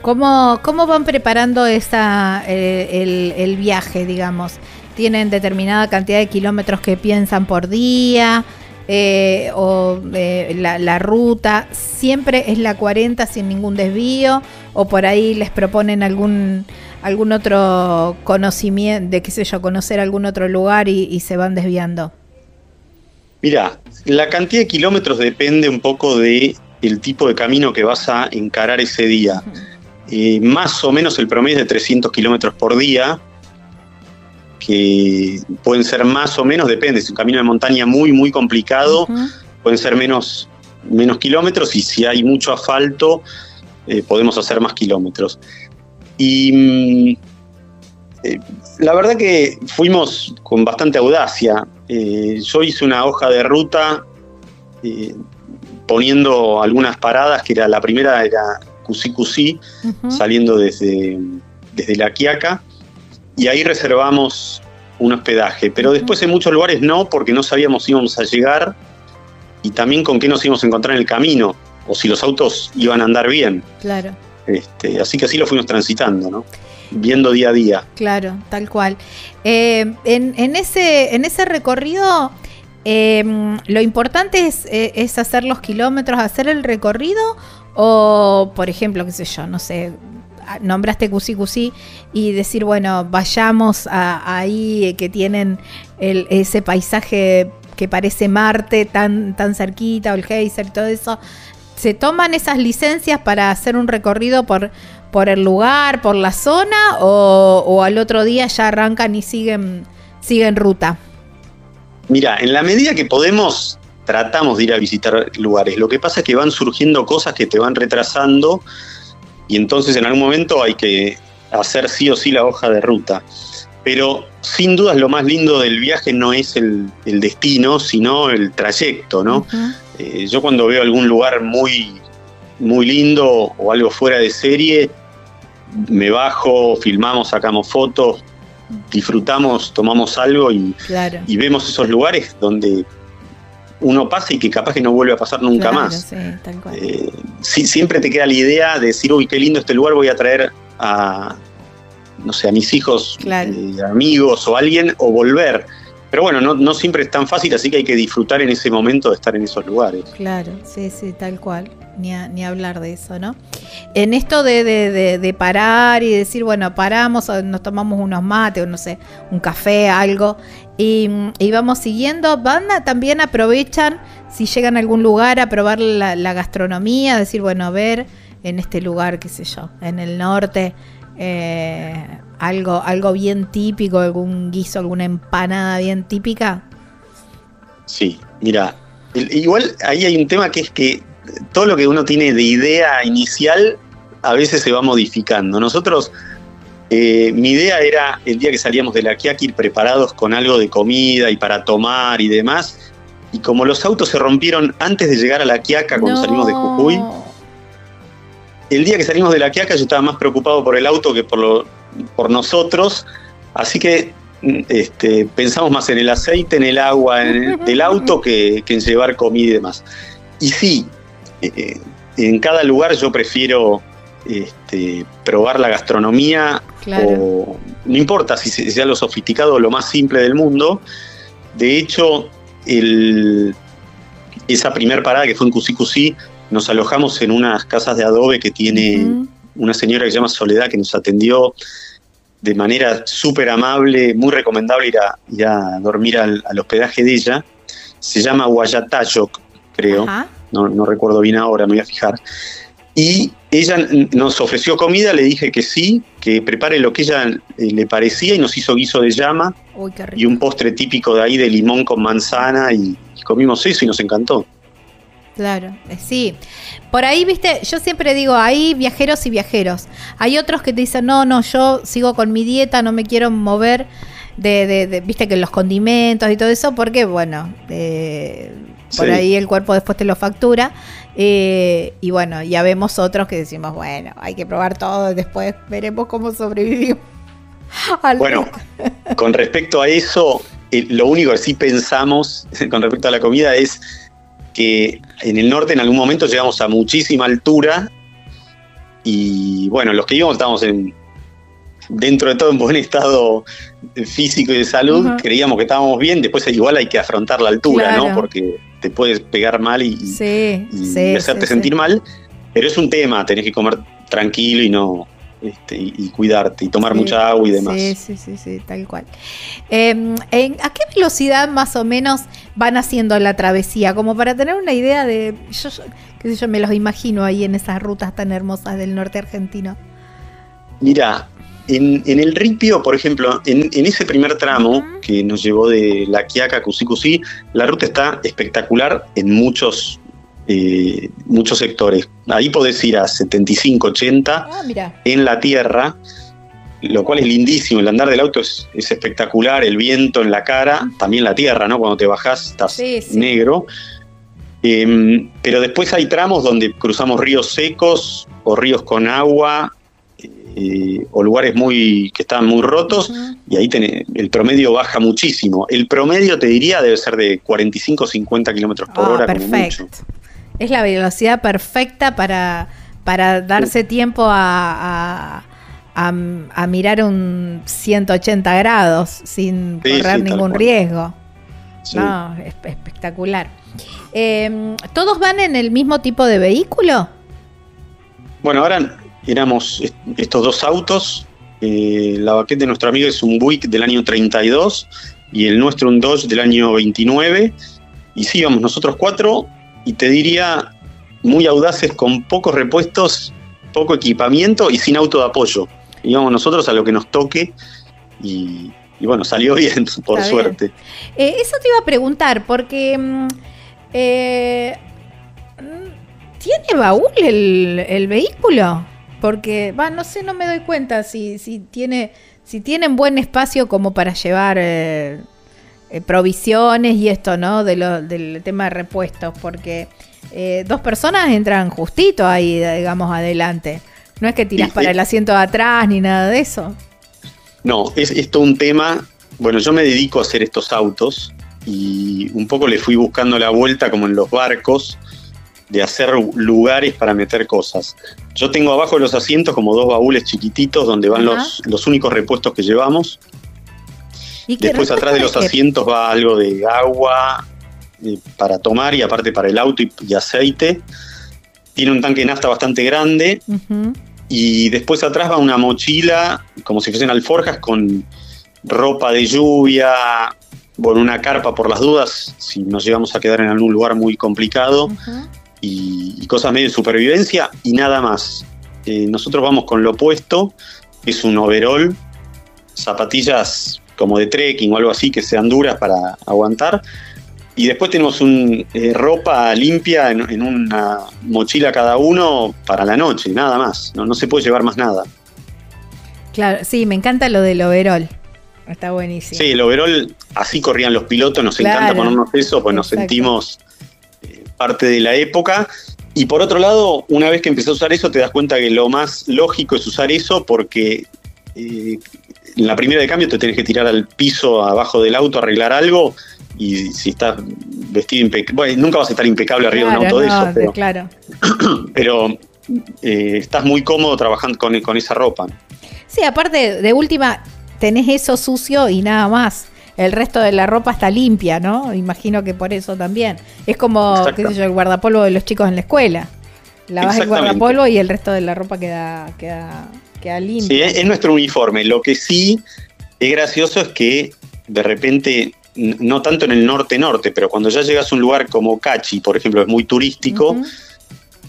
Speaker 2: ¿Cómo, cómo van preparando esa, eh, el, viaje, digamos? ¿Tienen determinada cantidad de kilómetros que piensan por día? Eh, ¿O eh, la, la, ruta siempre es la 40 sin ningún desvío? ¿O por ahí les proponen algún, algún otro conocimiento, de qué sé yo, conocer algún otro lugar y, y se van desviando?
Speaker 6: Mira, la cantidad de kilómetros depende un poco de el tipo de camino que vas a encarar ese día. Eh, más o menos el promedio es de 300 kilómetros por día, que pueden ser más o menos, depende, si es un camino de montaña muy, muy complicado, pueden ser menos, menos kilómetros y si hay mucho asfalto, eh, podemos hacer más kilómetros. Y mm, eh, la verdad que fuimos con bastante audacia. Eh, yo hice una hoja de ruta poniendo algunas paradas, que era la primera era Cusi Cusi, saliendo desde, desde La Quiaca, y ahí reservamos un hospedaje. Pero después en muchos lugares no, porque no sabíamos si íbamos a llegar y también con qué nos íbamos a encontrar en el camino, o si los autos iban a andar bien.
Speaker 2: Claro.
Speaker 6: Este, así que así lo fuimos transitando, ¿no? viendo día a día.
Speaker 2: Claro, tal cual. Eh, en, ese, en ese recorrido, em, lo importante es, eh, es, hacer los kilómetros, hacer el recorrido, o, por ejemplo, qué sé yo, no sé, nombraste Cusi y decir, bueno, vayamos a, ahí que tienen el, ese paisaje que parece Marte tan, tan cerquita, o el geyser y todo eso. ¿Se toman esas licencias para hacer un recorrido por, por el lugar, por la zona, o, al otro día ya arrancan y siguen, siguen ruta?
Speaker 6: Mira, en la medida que podemos, tratamos de ir a visitar lugares. Lo que pasa es que van surgiendo cosas que te van retrasando y entonces en algún momento hay que hacer sí o sí la hoja de ruta. Pero sin duda lo más lindo del viaje no es el, destino, sino el trayecto, ¿no? Eh, yo cuando veo algún lugar muy, muy lindo o algo fuera de serie, me bajo, filmamos, sacamos fotos, disfrutamos, tomamos algo y, y vemos esos lugares donde uno pasa y que capaz que no vuelve a pasar nunca más. Eh, siempre te queda la idea de decir, uy, qué lindo este lugar, voy a traer a, no sé, a mis hijos, eh, amigos o alguien, o volver. Pero bueno, no, no siempre es tan fácil, así que hay que disfrutar en ese momento de estar en esos lugares.
Speaker 2: Claro, sí, sí, tal cual. Ni, ni hablar de eso, ¿no? En esto de, de, de, parar y decir, bueno, paramos, nos tomamos unos mates, o no sé, un café, algo, y, y, vamos siguiendo. Banda también aprovechan, si llegan a algún lugar, a probar la, la gastronomía, decir, bueno, ver, en este lugar, qué sé yo, en el norte, eh, algo, algo bien típico, algún guiso, alguna empanada bien típica?
Speaker 6: Sí, mira, igual ahí hay un tema que es que todo lo que uno tiene de idea inicial a veces se va modificando. Nosotros, eh, mi idea era el día que salíamos de la Quiaca ir preparados con algo de comida y para tomar y demás. Y como los autos se rompieron antes de llegar a la Quiaca cuando salimos de Jujuy, el día que salimos de la Quiaca yo estaba más preocupado por el auto que por, lo, por nosotros, así que este, pensamos más en el aceite, en el agua en del auto que, en llevar comida y demás. Y sí, eh, eh, en cada lugar yo prefiero este, probar la gastronomía, o, no importa si sea lo sofisticado o lo más simple del mundo. De hecho, el, esa primer parada que fue en Cusi nos alojamos en unas casas de adobe que tiene una señora que se llama Soledad que nos atendió de manera súper amable, muy recomendable ir a, dormir al, hospedaje de ella. Se llama Guayatayoc, creo. No, recuerdo bien ahora, me voy a fijar. Y ella nos ofreció comida, le dije que sí, que prepare lo que ella eh, le parecía y nos hizo guiso de llama y un postre típico de ahí de limón con manzana y comimos eso y nos encantó.
Speaker 2: Claro, eh, sí. Por ahí, viste, yo siempre digo, hay viajeros y viajeros. Hay otros que te dicen, no, no, yo sigo con mi dieta, no me quiero mover de, de, viste, que los condimentos y todo eso, porque, bueno, eh, por ahí el cuerpo después te lo factura. Eh, y bueno, ya vemos otros que decimos, bueno, hay que probar todo, después veremos cómo sobrevivimos.
Speaker 6: Bueno, con respecto a eso, lo único que sí pensamos con respecto a la comida es que en el norte en algún momento llegamos a muchísima altura y bueno, los que íbamos estábamos en, dentro de todo en buen estado físico y de salud, creíamos que estábamos bien, después igual hay que afrontar la altura, ¿no? Porque te puedes pegar mal y, hacerte sentir mal, pero es un tema, tenés que comer tranquilo y no, este, y, cuidarte y tomar mucha agua y demás.
Speaker 2: Sí, sí, sí, sí tal cual. Em, ¿A qué velocidad más o menos van haciendo la travesía? Como para tener una idea de, yo, qué sé yo, me los imagino ahí en esas rutas tan hermosas del norte argentino.
Speaker 6: Mira, en, el Ripio, por ejemplo, en, ese primer tramo que nos llevó de La Quiaca a Cusí, la ruta está espectacular en muchos eh, muchos sectores. Ahí podés ir a 75, 80 ah, en la tierra, lo cual es lindísimo. El andar del auto es, espectacular, el viento en la cara, también la tierra, ¿no? Cuando te bajás estás negro. Em, pero después hay tramos donde cruzamos ríos secos o ríos con agua eh, o lugares muy que están muy rotos y ahí el promedio baja muchísimo. El promedio te diría debe ser de 45 50 kilómetros por ah, hora.
Speaker 2: Perfecto. Es la velocidad perfecta para, para darse tiempo a, a, mirar un 180 grados sin correr ningún riesgo. No, es espectacular. Em, ¿Todos van en el mismo tipo de vehículo?
Speaker 6: Bueno, ahora éramos estos dos autos. Eh, la baqueta de nuestro amigo es un Buick del año 32 y el nuestro un Dodge del año 29. Y sí, íbamos nosotros cuatro y te diría muy audaces con pocos repuestos, poco equipamiento y sin auto de apoyo. Íbamos nosotros a lo que nos toque y, bueno, salió bien, por suerte.
Speaker 2: Eh, eso te iba a preguntar, porque... Mm, eh, ¿Tiene baúl el, vehículo? Porque, va, no sé, no me doy cuenta si, si tiene si tienen buen espacio como para llevar eh, provisiones y esto, ¿no? De lo, del tema de repuestos, porque dos personas entran justito ahí, digamos, adelante. No es que tiras para el asiento de atrás ni nada de eso.
Speaker 6: No, es, esto un tema. Bueno, yo me dedico a hacer estos autos y un poco le fui buscando la vuelta como en los barcos de hacer lugares para meter cosas. Yo tengo abajo de los asientos como dos baúles chiquititos donde van los, los, únicos repuestos que llevamos. ¿Y Después atrás de los asientos va algo de agua eh, para tomar y aparte para el auto y, aceite. Tiene un tanque de nafta bastante grande. Y después atrás va una mochila, como si fuesen alforjas, con ropa de lluvia, bueno, una carpa por las dudas, si nos llevamos a quedar en algún lugar muy complicado, y, cosas medio de supervivencia, y nada más. Eh, nosotros vamos con lo opuesto, es un overall, zapatillas como de trekking o algo así que sean duras para aguantar, y después tenemos un, eh, ropa limpia en, una mochila cada uno para la noche, nada más. No, no se puede llevar más nada.
Speaker 2: Claro, sí, me encanta lo del overall. Está buenísimo.
Speaker 6: Sí, el overall, así corrían los pilotos, nos encanta ponernos eso, pues nos sentimos parte de la época. Y por otro lado, una vez que empezás a usar eso, te das cuenta que lo más lógico es usar eso porque eh, en la primera de cambio te tenés que tirar al piso abajo del auto, arreglar algo y si estás vestido impecable, bueno, nunca vas a estar impecable arriba de un auto de eso, pero,
Speaker 2: claro.
Speaker 6: pero eh, estás muy cómodo trabajando con, con esa ropa.
Speaker 2: Sí, aparte de última, tenés eso sucio y nada más. El resto de la ropa está limpia, ¿no? Imagino que por eso también. Es como, qué sé yo, el guardapolvo de los chicos en la escuela. Lavas el guardapolvo y el resto de la ropa queda, queda, queda limpia.
Speaker 6: Sí, es nuestro uniforme. Lo que sí es gracioso es que de repente no tanto en el norte-norte, pero cuando ya llegas a un lugar como Cachi, por ejemplo, es muy turístico,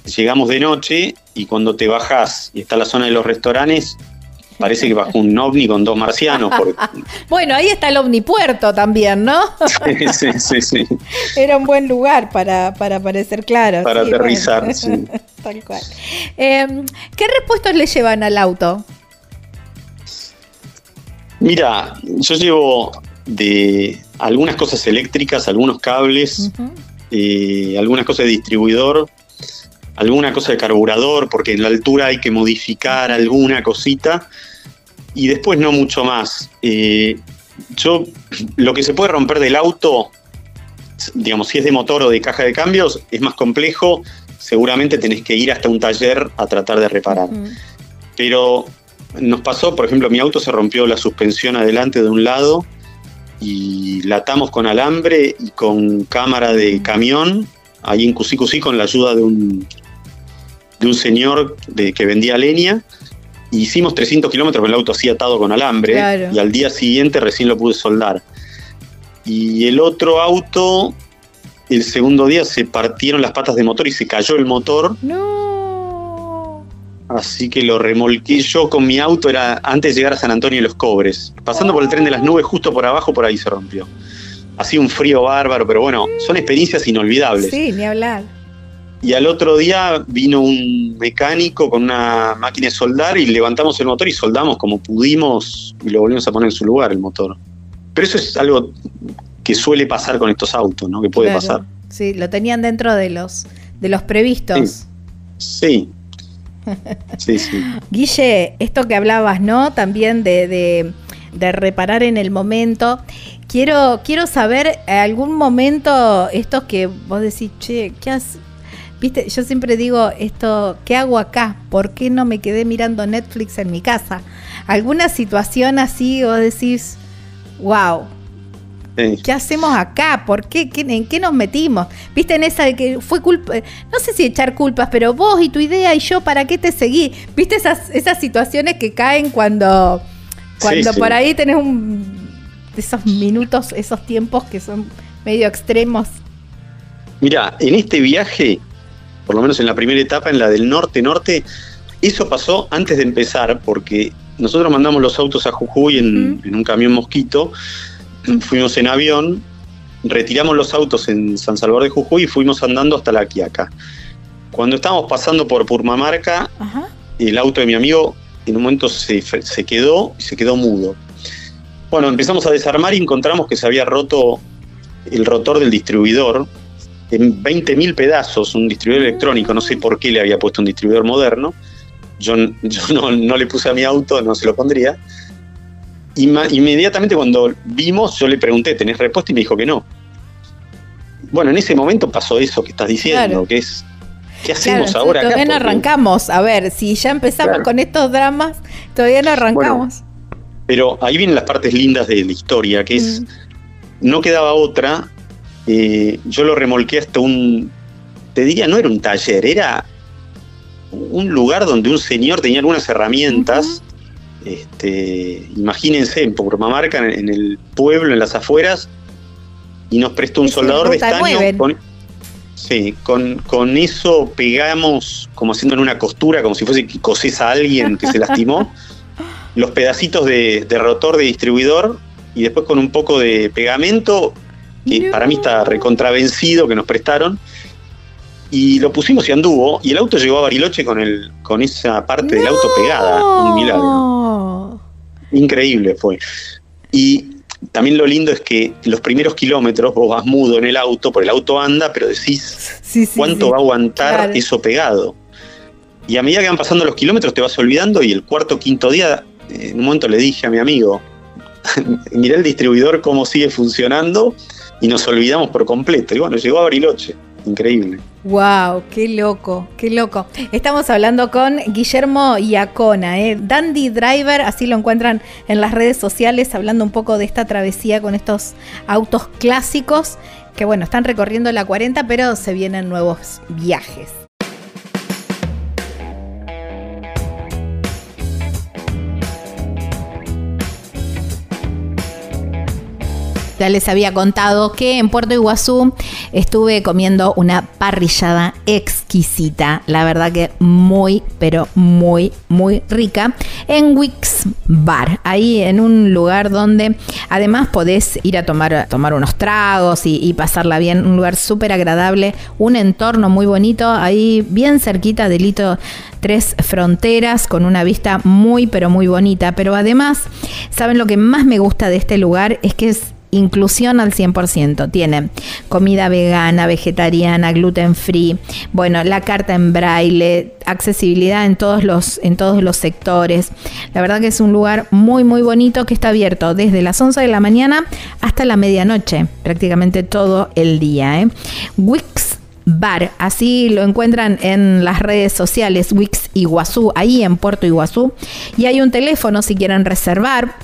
Speaker 6: llegamos de noche y cuando te bajas y está la zona de los restaurantes, parece que bajó un ovni con dos marcianos.
Speaker 2: bueno, ahí está el omnipuerto también, ¿no?
Speaker 6: sí, sí, sí,
Speaker 2: Era un buen lugar para, para parecer claro.
Speaker 6: Para aterrizar, sí.
Speaker 2: Tal cual. Em, ¿Qué repuestos le llevan al auto?
Speaker 6: Mira, yo llevo de algunas cosas eléctricas, algunos cables, eh, algunas cosas de distribuidor, alguna cosa de carburador, porque en la altura hay que modificar alguna cosita, y después no mucho más. Eh, yo, lo que se puede romper del auto, digamos, si es de motor o de caja de cambios, es más complejo, seguramente tenés que ir hasta un taller a tratar de reparar. Pero nos pasó, por ejemplo, mi auto se rompió la suspensión adelante de un lado y la atamos con alambre y con cámara de camión, ahí en Cusí con la ayuda de un, de un señor de, que vendía leña. Hicimos 300 kilómetros con el auto así atado con alambre y al día siguiente recién lo pude soldar. Y el otro auto, el segundo día se partieron las patas de motor y se cayó el motor.
Speaker 2: No
Speaker 6: Así que lo remolqué yo con mi auto, era antes de llegar a San Antonio de los Cobres. Pasando por el tren de las nubes, justo por abajo, por ahí se rompió. Así un frío bárbaro, pero bueno, son experiencias inolvidables.
Speaker 2: Sí, ni hablar.
Speaker 6: Y al otro día vino un mecánico con una máquina de soldar y levantamos el motor y soldamos como pudimos y lo volvimos a poner en su lugar el motor. Pero eso es algo que suele pasar con estos autos, ¿no? Que puede pasar.
Speaker 2: Sí, lo tenían dentro de los, de los previstos.
Speaker 6: sí. Sí, sí.
Speaker 2: Guille, esto que hablabas, ¿no? También de, reparar en el momento. Quiero, quiero saber algún momento, esto que vos decís, che, ¿qué has, Viste, yo siempre digo esto, ¿qué hago acá? ¿Por qué no me quedé mirando Netflix en mi casa? ¿Alguna situación así vos decís, wow, ¿Qué hacemos acá? ¿Por qué? ¿En qué nos metimos? ¿Viste en esa de que fue culpa? No sé si echar culpas, pero vos y tu idea y yo, ¿para qué te seguí? ¿Viste esas, esas situaciones que caen cuando, cuando por ahí tenés un, esos minutos, esos tiempos que son medio extremos?
Speaker 6: Mira, en este viaje, por lo menos en la primera etapa, en la del norte-norte, eso pasó antes de empezar, porque nosotros mandamos los autos a Jujuy en, en un camión mosquito fuimos en avión, retiramos los autos en San Salvador de Jujuy y fuimos andando hasta La Quiaca. Cuando estábamos pasando por Purmamarca, el auto de mi amigo en un momento se, quedó y se quedó mudo. Bueno, empezamos a desarmar y encontramos que se había roto el rotor del distribuidor en 20.000 pedazos, un distribuidor electrónico, no sé por qué le había puesto un distribuidor moderno, yo, no, no, le puse a mi auto, no se lo pondría, inmediatamente cuando vimos, yo le pregunté, ¿tenés respuesta? Y me dijo que no. Bueno, en ese momento pasó eso que estás diciendo, que es, ¿qué hacemos ahora?
Speaker 2: Todavía no arrancamos, a ver, si ya empezamos con estos dramas, todavía no arrancamos.
Speaker 6: pero ahí vienen las partes lindas de la historia, que es, mm. no quedaba otra, eh, yo lo remolqué hasta un, te diría, no era un taller, era un lugar donde un señor tenía algunas herramientas. Este, imagínense, en Purmamarca, en, el pueblo, en las afueras, y nos prestó un soldador de estaño. Con, sí, con, eso pegamos, como haciendo en una costura, como si fuese que coses a alguien que se lastimó, los pedacitos de, rotor de distribuidor, y después con un poco de pegamento, que para mí está recontravencido, que nos prestaron, y lo pusimos y anduvo, y el auto llegó a Bariloche con, el, con esa parte del auto pegada, un milagro. Increíble fue. Y también lo lindo es que los primeros kilómetros vos vas mudo en el auto, por el auto anda, pero decís cuánto va a aguantar eso pegado. Y a medida que van pasando los kilómetros te vas olvidando y el cuarto quinto día, en un momento le dije a mi amigo, mirá el distribuidor cómo sigue funcionando y nos olvidamos por completo. Y bueno, llegó a Bariloche increíble.
Speaker 2: Wow, qué loco, qué loco. Estamos hablando con Guillermo Iacona, ¿eh? Dandy Driver, así lo encuentran en las redes sociales, hablando un poco de esta travesía con estos autos clásicos que bueno, están recorriendo la 40, pero se vienen nuevos viajes. Ya les había contado que en Puerto Iguazú estuve comiendo una parrillada exquisita, la verdad que muy, pero muy, muy rica, en Wix Bar, ahí en un lugar donde además podés ir a tomar, tomar unos tragos y, pasarla bien, un lugar súper agradable, un entorno muy bonito, ahí bien cerquita del hito Tres Fronteras, con una vista muy, pero muy bonita, pero además, ¿saben lo que más me gusta de este lugar? Es que es inclusión al 100%. Tiene comida vegana, vegetariana, gluten free, bueno, la carta en braille, accesibilidad en todos los, en todos los sectores. La verdad que es un lugar muy, muy bonito que está abierto desde las 11 de la mañana hasta la medianoche, prácticamente todo el día. ¿eh? Wix Bar, así lo encuentran en las redes sociales Wix Iguazú, ahí en Puerto Iguazú. Y hay un teléfono si quieren reservar,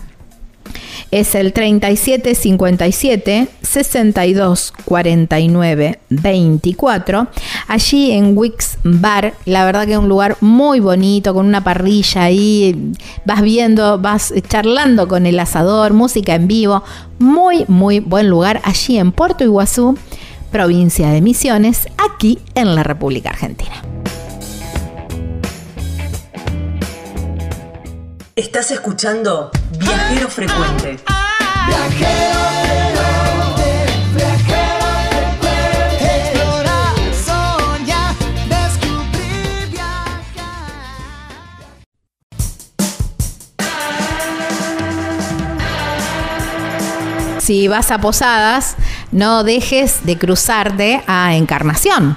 Speaker 2: es el 3757 62 49 24. Allí en Wix Bar, la verdad que es un lugar muy bonito, con una parrilla ahí, vas viendo, vas charlando con el asador, música en vivo, muy, muy buen lugar allí en Puerto Iguazú, provincia de Misiones, aquí en la República Argentina.
Speaker 7: Estás escuchando Viajero Frecuente. Viajero
Speaker 2: Si vas a Posadas, no dejes de cruzarte a Encarnación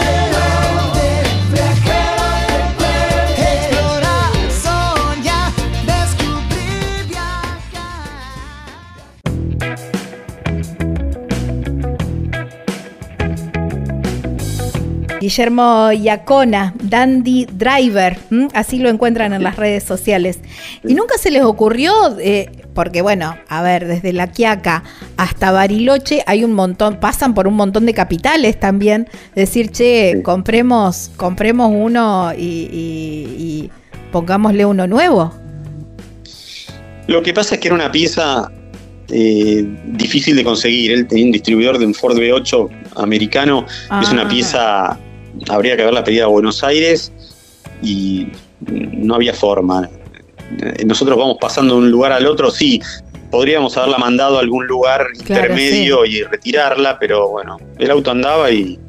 Speaker 2: Guillermo Yacona, Dandy Driver, así lo encuentran en las redes sociales. Y nunca se les ocurrió, eh, porque bueno, a ver, desde La Quiaca hasta Bariloche hay un montón, pasan por un montón de capitales también, decir, che, compremos, compremos uno y, pongámosle uno nuevo.
Speaker 6: Lo que pasa es que era una pieza eh, difícil de conseguir. Él tenía un distribuidor de un Ford V8 americano. Es una ah. pieza habría que haberla pedido a Buenos Aires y no había forma. Nosotros vamos pasando de un lugar al otro, sí, podríamos haberla mandado a algún lugar intermedio y retirarla, pero bueno, el auto andaba y,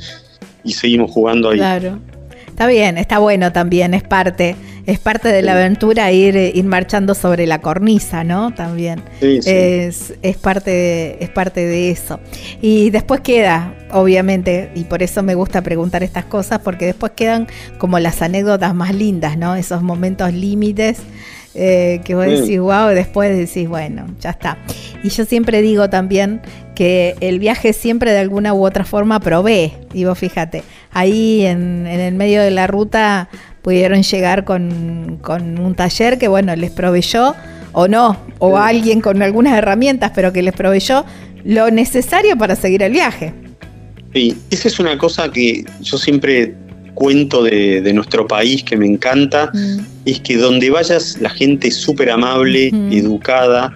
Speaker 6: y seguimos jugando ahí.
Speaker 2: Claro. Está bien, está bueno también, es parte es parte de la aventura ir, ir marchando sobre la cornisa, ¿no? También. Es, es, parte de, es parte de eso. Y después queda, obviamente, y por eso me gusta preguntar estas cosas, porque después quedan como las anécdotas más lindas, ¿no? Esos momentos límites. Eh, que vos decís, wow, y después decís, bueno, ya está. Y yo siempre digo también que el viaje siempre de alguna u otra forma provee. Y vos fíjate, ahí en, en el medio de la ruta pudieron llegar con, un taller que, bueno, les proveyó, o no, o alguien con algunas herramientas, pero que les proveyó lo necesario para seguir el viaje.
Speaker 6: Sí, esa es una cosa que yo siempre cuento de, nuestro país que me encanta, mm. es que donde vayas la gente es súper amable, educada.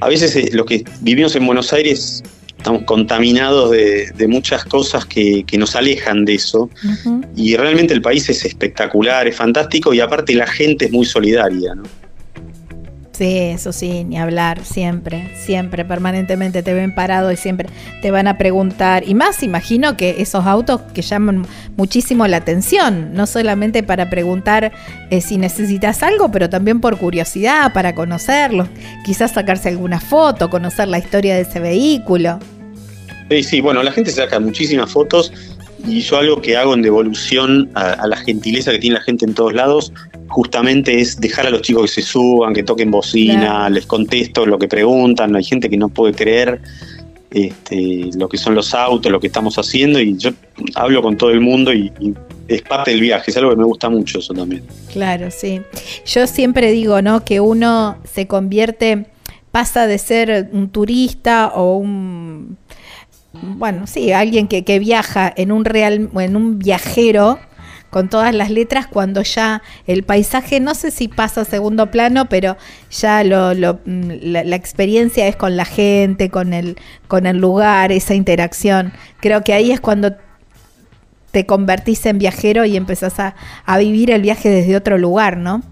Speaker 6: A veces eh, lo que vivimos en Buenos Aires estamos contaminados de, muchas cosas que, nos alejan de eso. Y realmente el país es espectacular, es fantástico y aparte la gente es muy solidaria, ¿no?
Speaker 2: Sí, eso sí, ni hablar, siempre, siempre, permanentemente te ven parado y siempre te van a preguntar. Y más, imagino que esos autos que llaman muchísimo la atención, no solamente para preguntar eh, si necesitas algo, pero también por curiosidad, para conocerlos, quizás sacarse alguna foto, conocer la historia de ese vehículo.
Speaker 6: Sí, sí, bueno, la gente saca muchísimas fotos y yo algo que hago en devolución a, la gentileza que tiene la gente en todos lados, justamente es dejar a los chicos que se suban, que toquen bocina, les contesto lo que preguntan, hay gente que no puede creer este, lo que son los autos, lo que estamos haciendo y yo hablo con todo el mundo y, es parte del viaje, es algo que me gusta mucho eso también.
Speaker 2: Claro, sí. Yo siempre digo, ¿no? Que uno se convierte, pasa de ser un turista o un bueno, sí, alguien que, que viaja en un real, en un viajero con todas las letras cuando ya el paisaje no sé si pasa a segundo plano, pero ya lo, lo, mm, la, experiencia es con la gente, con el, con el lugar, esa interacción. Creo que ahí es cuando te convertís en viajero y empezás a, a vivir el viaje desde otro lugar, ¿no?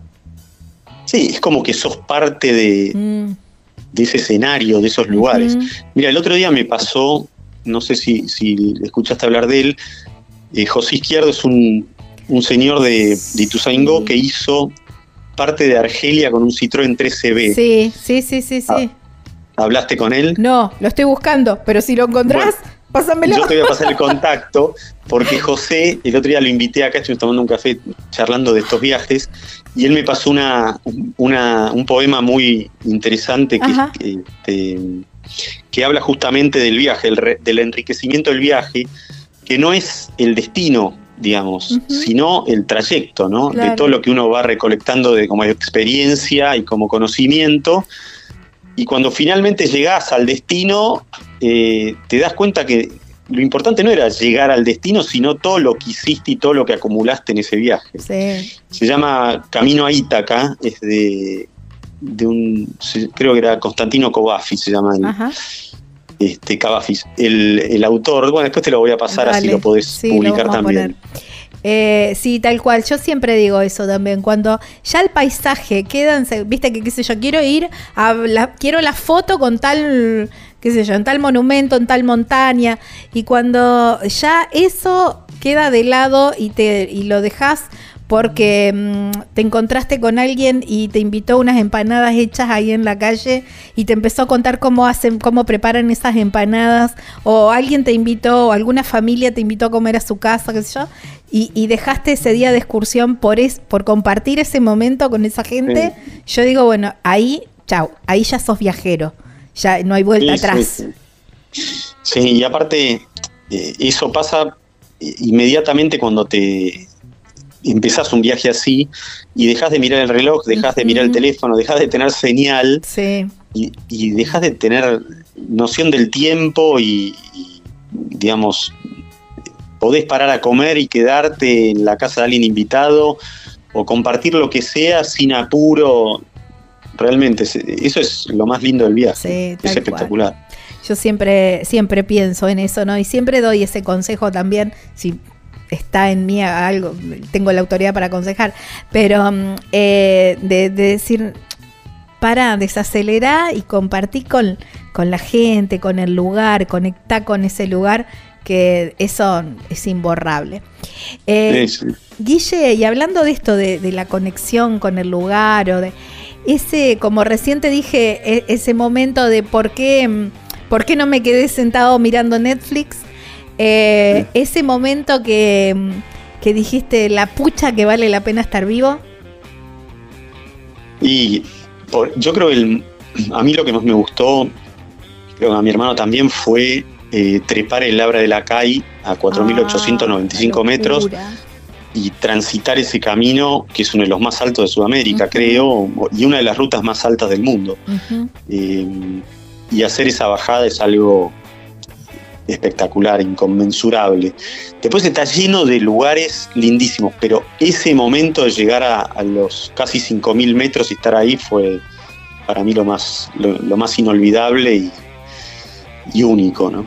Speaker 6: Sí, es como que sos parte de, mm. de ese escenario, de esos lugares. Mira, el otro día me pasó no sé si, si escuchaste hablar de él. Eh, José Izquierdo es un, señor de, de Ituzaingó que hizo parte de Argelia con un Citroën 13B.
Speaker 2: Sí, sí, sí, sí, sí. Ah,
Speaker 6: ¿Hablaste con él?
Speaker 2: No, lo estoy buscando, pero si lo encontrás, pásamelo.
Speaker 6: Yo te voy a pasar el contacto, porque José, el otro día lo invité acá, estuvimos tomando un café charlando de estos viajes, y él me pasó una, un poema muy interesante que, que habla justamente del viaje, del enriquecimiento del viaje, que no es el destino, digamos, sino el trayecto, ¿no? De todo lo que uno va recolectando de como experiencia y como conocimiento. Y cuando finalmente llegas al destino, eh, te das cuenta que lo importante no era llegar al destino, sino todo lo que hiciste y todo lo que acumulaste en ese viaje.
Speaker 2: Sí.
Speaker 6: Se llama Camino a Ítaca, es de, de un, creo que era Constantino Covafis, se llama
Speaker 2: Ajá.
Speaker 6: Este, Cavafis. El, el autor, bueno, después te lo voy a pasar así lo podés
Speaker 2: Sí,
Speaker 6: publicar también.
Speaker 2: Eh, sí, tal cual. Yo siempre digo eso también. Cuando ya el paisaje queda, en se- viste que qué sé yo, quiero ir a la, quiero la foto con tal, qué sé yo, en tal monumento, en tal montaña. Y cuando ya eso queda de lado y te y lo dejas porque mm, te encontraste con alguien y te invitó unas empanadas hechas ahí en la calle y te empezó a contar cómo hacen, cómo preparan esas empanadas, o alguien te invitó, o alguna familia te invitó a comer a su casa, qué sé yo, y, y dejaste ese día de excursión por es, por compartir ese momento con esa gente, yo digo, bueno, ahí, chau, ahí ya sos viajero, ya no hay vuelta
Speaker 6: Sí,
Speaker 2: atrás.
Speaker 6: sí. Sí, y aparte, eh, eso pasa inmediatamente cuando te empezás un viaje así y dejas de mirar el reloj, dejas de mirar el teléfono, dejas de tener señal
Speaker 2: Sí,
Speaker 6: y, y dejas de tener noción del tiempo y, y, digamos, podés parar a comer y quedarte en la casa de alguien invitado o compartir lo que sea sin apuro. Realmente, eso es lo más lindo del viaje.
Speaker 2: Sí,
Speaker 6: es espectacular.
Speaker 2: Yo siempre, siempre pienso en eso, ¿no? Y siempre doy ese consejo también, si está en mí algo, tengo la autoridad para aconsejar, pero mm, eh, de, de decir, para, desacelera y compartí con, con la gente, con el lugar, conectá con ese lugar, que eso es imborrable. Eh,
Speaker 6: Sí, sí.
Speaker 2: Guille, y hablando de esto, de, de la conexión con el lugar, o de ese, como recién te dije, e- ese momento de por qué, mm, por qué no me quedé sentado mirando Netflix, eh, ese momento que, que dijiste, la pucha que vale la pena estar vivo.
Speaker 6: Y por- yo creo que el- a mí lo que más me gustó, creo que a mi hermano también, fue eh, trepar el Labra de la CAI a 4.895
Speaker 2: Ah,
Speaker 6: metros y transitar ese camino, que es uno de los más altos de Sudamérica, creo, y una de las rutas más altas del mundo. Eh, y hacer esa bajada es algo espectacular, inconmensurable. Después está lleno de lugares lindísimos, pero ese momento de llegar a, los casi 5.000 metros y estar ahí fue para mí lo más, lo, más inolvidable y, y único, ¿no?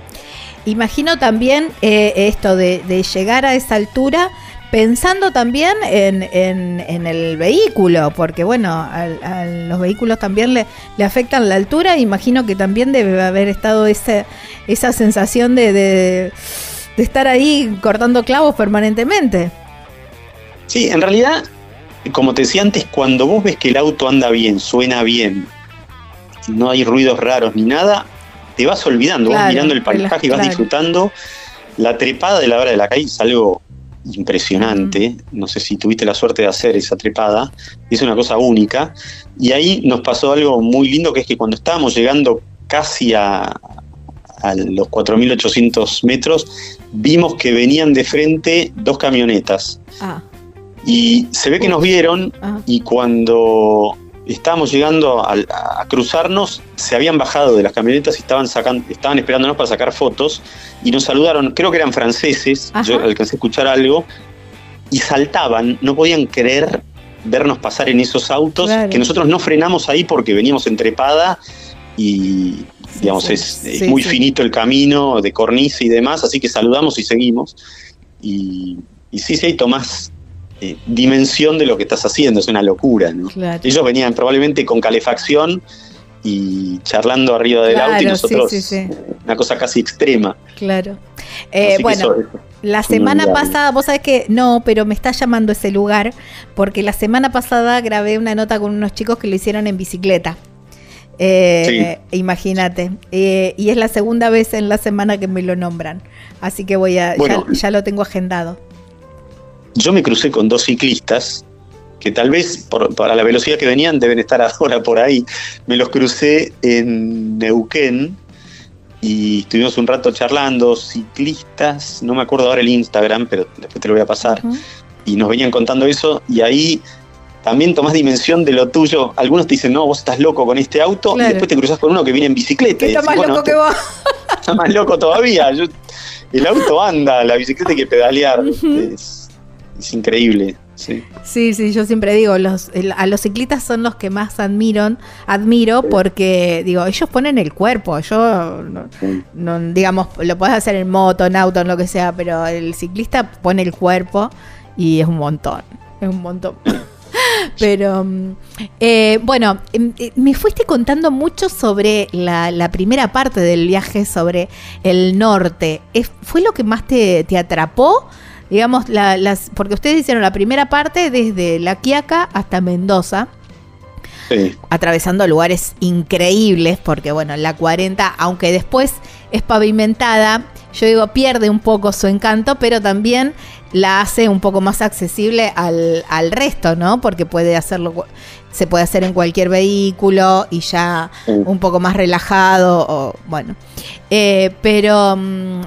Speaker 2: Imagino también eh, esto de, de llegar a esa altura pensando también en, en- en el vehículo, porque bueno, a, los vehículos también le, le afectan la altura, imagino que también debe haber estado ese, esa sensación de, de- de estar ahí cortando clavos permanentemente.
Speaker 6: Sí, en realidad, como te decía antes, cuando vos ves que el auto anda bien, suena bien, no hay ruidos raros ni nada, te vas olvidando,
Speaker 2: Claro,
Speaker 6: vas mirando el paisaje y vas
Speaker 2: claro.
Speaker 6: disfrutando. La trepada de la hora de la calle es algo impresionante. No sé si tuviste la suerte de hacer esa trepada. Es una cosa única. Y ahí nos pasó algo muy lindo, que es que cuando estábamos llegando casi a, a los 4.800 metros, vimos que venían de frente dos camionetas.
Speaker 2: Ah,
Speaker 6: Y se ve que nos vieron
Speaker 2: ah.
Speaker 6: y cuando estábamos llegando a, a cruzarnos, se habían bajado de las camionetas y estaban, sacando, estaban esperándonos para sacar fotos y nos saludaron, creo que eran franceses,
Speaker 2: Ajá.
Speaker 6: yo alcancé a escuchar algo, y saltaban, no podían creer vernos pasar en esos autos,
Speaker 2: Claro.
Speaker 6: que nosotros no frenamos ahí porque veníamos en trepada y digamos
Speaker 2: sí,
Speaker 6: es,
Speaker 2: sí,
Speaker 6: es muy finito el camino de cornisa y demás, así que saludamos y seguimos. Y, y sí, sí, tomás eh, dimensión de lo que estás haciendo, es una locura, ¿no?
Speaker 2: Claro.
Speaker 6: Ellos venían probablemente con calefacción y charlando arriba del auto y
Speaker 2: sí,
Speaker 6: nosotros
Speaker 2: sí, sí.
Speaker 6: una cosa casi extrema.
Speaker 2: Claro. Eh, bueno,
Speaker 6: eso-
Speaker 2: La semana pasada, vos sabés que no, pero me está llamando ese lugar porque la semana pasada grabé una nota con unos chicos que lo hicieron en bicicleta. Eh, Imagínate. Eh, y es la segunda vez en la semana que me lo nombran. Así que voy a,
Speaker 6: Bueno.
Speaker 2: ya, ya lo tengo agendado.
Speaker 6: Yo me crucé con dos ciclistas que tal vez por- para la velocidad que venían deben estar ahora por ahí. Me los crucé en Neuquén y estuvimos un rato charlando, ciclistas, no me acuerdo ahora el Instagram, pero después te lo voy a pasar. Y nos venían contando eso y ahí también tomás dimensión de lo tuyo. Algunos te dicen, no, vos estás loco con este auto
Speaker 2: Claro.
Speaker 6: y después te cruzas con uno que viene en bicicleta. Y
Speaker 2: está
Speaker 6: decís,
Speaker 2: más
Speaker 6: bueno,
Speaker 2: loco que vos.
Speaker 6: está más loco todavía. el auto anda, la bicicleta hay que pedalear. es, increíble. Sí.
Speaker 2: sí, sí, yo siempre digo, los, a los ciclistas son los que más admiro, admiro porque, digo, ellos ponen el cuerpo, yo, no, digamos, lo puedes hacer en moto, en auto, en lo que sea, pero el ciclista pone el cuerpo y es un montón, es un montón. Pero mm, eh, bueno, em, eh, me fuiste contando mucho sobre la, primera parte del viaje, sobre el norte. ¿Fue lo que más te, atrapó? Digamos, las, porque ustedes hicieron la primera parte desde La Quiaca hasta Mendoza. Atravesando lugares increíbles, porque bueno, la 40, aunque después es pavimentada, yo digo, pierde un poco su encanto, pero también la hace un poco más accesible al, al resto, ¿no? Porque puede hacerlo, se puede hacer en cualquier vehículo y ya un poco más relajado, o bueno. Eh, pero mm,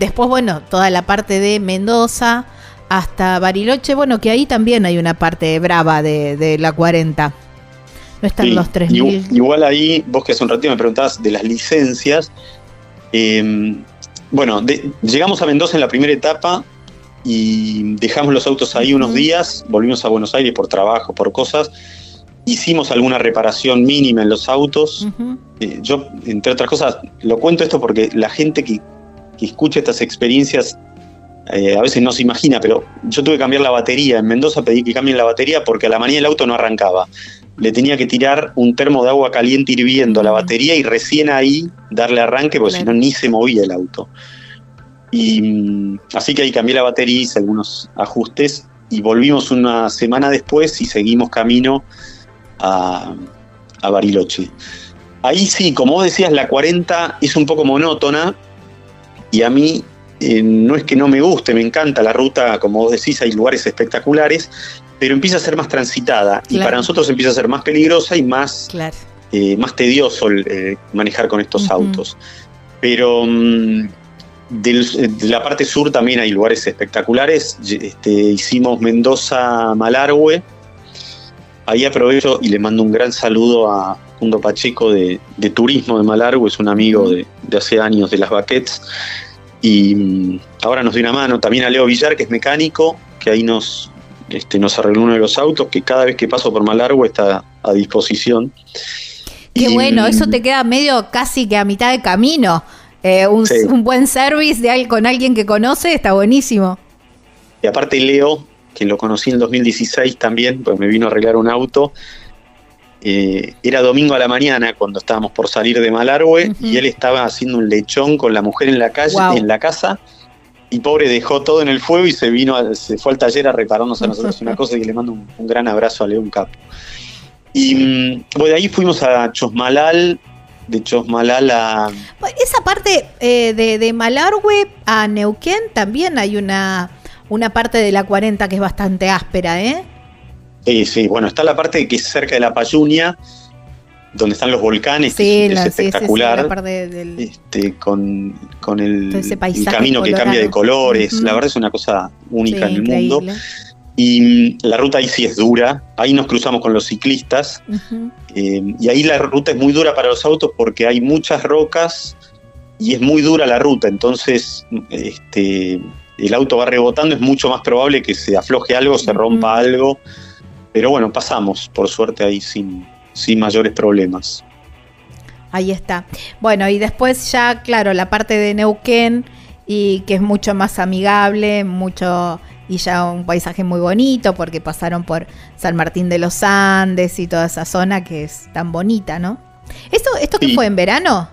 Speaker 2: después, bueno, toda la parte de Mendoza hasta Bariloche, bueno, que ahí también hay una parte brava de, la 40. No están los 3.000.
Speaker 6: Igual ahí, vos que hace un ratito me preguntabas de las licencias, eh, bueno, llegamos a Mendoza en la primera etapa y dejamos los autos ahí unos días, volvimos a Buenos Aires por trabajo, por cosas. Hicimos alguna reparación mínima en los autos. Eh, yo, entre otras cosas, lo cuento esto porque la gente que, escucha estas experiencias eh, a veces no se imagina, pero yo tuve que cambiar la batería. En Mendoza pedí que cambien la batería porque a la mañana el auto no arrancaba. Le tenía que tirar un termo de agua caliente hirviendo a la batería y recién ahí darle arranque porque si no ni se movía el auto. Y mm, así que ahí cambié la batería, hice algunos ajustes y volvimos una semana después y seguimos camino a, Bariloche. Ahí sí, como vos decías, la 40 es un poco monótona y a mí eh, no es que no me guste, me encanta la ruta, como vos decís, hay lugares espectaculares, pero empieza a ser más transitada y para nosotros empieza a ser más peligrosa y más, eh, más tedioso eh, manejar con estos autos. Pero mm, de la parte sur también hay lugares espectaculares. Este, hicimos Mendoza Malargüe. Ahí aprovecho y le mando un gran saludo a Jundo Pacheco de, Turismo de Malargüe, es un amigo de, hace años de las baquets. Y mm, ahora nos dio una mano también a Leo Villar, que es mecánico, que ahí nos, este, nos arregló uno de los autos, que cada vez que paso por Malargüe está a disposición.
Speaker 2: Qué bueno, eso te queda medio casi que a mitad de camino. Eh, un, buen service de, con alguien que conoce está buenísimo.
Speaker 6: Y aparte Leo, que lo conocí en el 2016 también, pues me vino a arreglar un auto. Eh, era domingo a la mañana cuando estábamos por salir de Malargüe y él estaba haciendo un lechón con la mujer en la calle, en la casa, y pobre dejó todo en el fuego y se vino, se fue al taller a repararnos a nosotros una cosa y le mando un, gran abrazo a León Capo. Y mm, bueno, de ahí fuimos a Chosmalal, de Chosmalal a...
Speaker 2: Esa parte eh, de, de Malargüe a Neuquén también hay una, una parte de la 40 que es bastante áspera, ¿eh?
Speaker 6: Sí, sí, bueno, está la parte que es cerca de la Payunia, donde están los volcanes,
Speaker 2: sí,
Speaker 6: es, espectacular,
Speaker 2: sí,
Speaker 6: este, con, el, camino que cambia de colores, la verdad es una cosa única en el mundo. Y mm, la ruta ahí sí es dura, ahí nos cruzamos con los ciclistas. Eh, y ahí la ruta es muy dura para los autos porque hay muchas rocas y es muy dura la ruta, entonces este, el auto va rebotando, es mucho más probable que se afloje algo, se rompa algo, pero bueno, pasamos por suerte ahí sin, sin mayores problemas.
Speaker 2: Ahí está. Bueno, y después ya, claro, la parte de Neuquén y que es mucho más amigable, mucho y ya un paisaje muy bonito porque pasaron por San Martín de los Andes y toda esa zona que es tan bonita, ¿no? ¿Esto, esto qué fue en verano?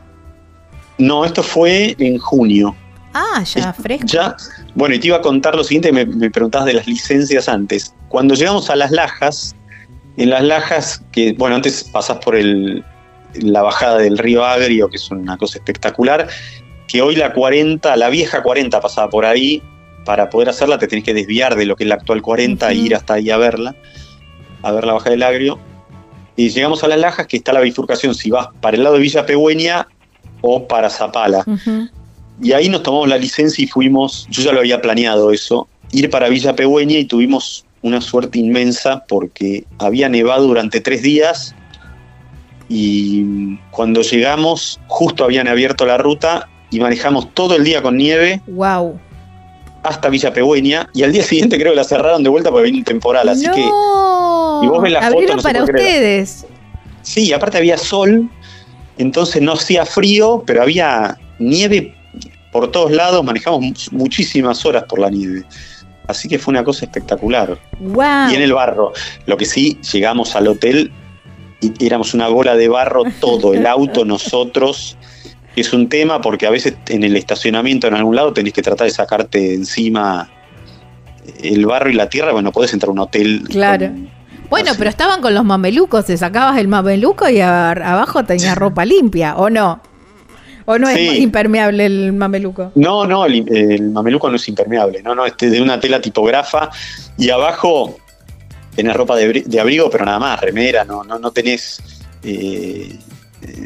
Speaker 6: No, esto fue en junio.
Speaker 2: Ah, ya fresco.
Speaker 6: Ya, bueno, y te iba a contar lo siguiente, me, me preguntabas de las licencias antes. Cuando llegamos a Las Lajas, en Las Lajas, que bueno, antes pasás por el, la bajada del río Agrio, que es una cosa espectacular, que hoy la 40, la vieja 40 pasaba por ahí, para poder hacerla te tenés que desviar de lo que es la actual 40 e ir hasta ahí a verla, a ver la baja del agrio. Y llegamos a las lajas, que está la bifurcación, si vas para el lado de Villa Pegüeña o para Zapala. Y ahí nos tomamos la licencia y fuimos, yo ya lo había planeado eso, ir para Villa Pegüeña y tuvimos una suerte inmensa porque había nevado durante tres días y cuando llegamos justo habían abierto la ruta y manejamos todo el día con nieve.
Speaker 2: Wow.
Speaker 6: Hasta Villa Pegüeña y al día siguiente creo que la cerraron de vuelta porque vino un temporal, así que
Speaker 2: y vos ves la Abrieron para ustedes.
Speaker 6: Sí, aparte había sol, entonces no hacía frío, pero había nieve por todos lados, manejamos muchísimas horas por la nieve. Así que fue una cosa espectacular.
Speaker 2: Wow.
Speaker 6: Y en el barro. Lo que sí, llegamos al hotel y éramos una bola de barro todo, el auto, nosotros. Es un tema porque a veces en el estacionamiento en algún lado tenés que tratar de sacarte encima el barro y la tierra, bueno, podés entrar a un hotel.
Speaker 2: Claro. bueno, pero estaban con los mamelucos, te sacabas el mameluco y abajo tenías ropa limpia, ¿o no? ¿O no es impermeable el mameluco?
Speaker 6: No, no, el, mameluco no es impermeable, no, no, es de una tela tipografa y abajo tenés ropa de, abrigo, pero nada más, remera, no, no, no tenés, eh,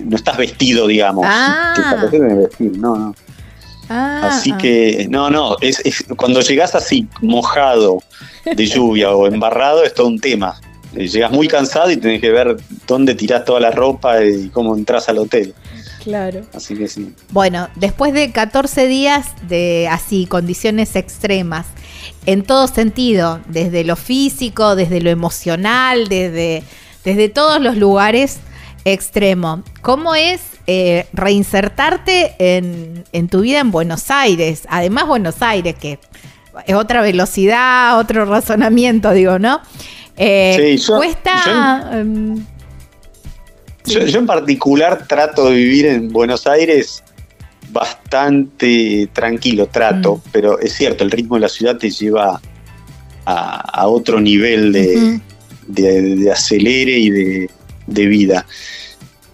Speaker 6: no estás vestido, digamos.
Speaker 2: Ah.
Speaker 6: vestir, no, no. Ah, así ah. que, no, no, es, cuando llegás así mojado de lluvia o embarrado es todo un tema. Eh, llegas muy cansado y tenés que ver dónde tirás toda la ropa y cómo entras al hotel.
Speaker 2: Claro.
Speaker 6: Así que sí.
Speaker 2: Bueno, después de 14 días de así, condiciones extremas, en todo sentido, desde lo físico, desde lo emocional, desde, desde todos los lugares extremo, ¿cómo es eh, reinsertarte en, en tu vida en Buenos Aires? Además, Buenos Aires, que es otra velocidad, otro razonamiento, digo, ¿no?
Speaker 6: Eh, sí, cuesta. Em, yo, en particular trato de vivir en Buenos Aires bastante tranquilo, trato, mm. pero es cierto, el ritmo de la ciudad te lleva a, otro nivel de, acelere y de, vida.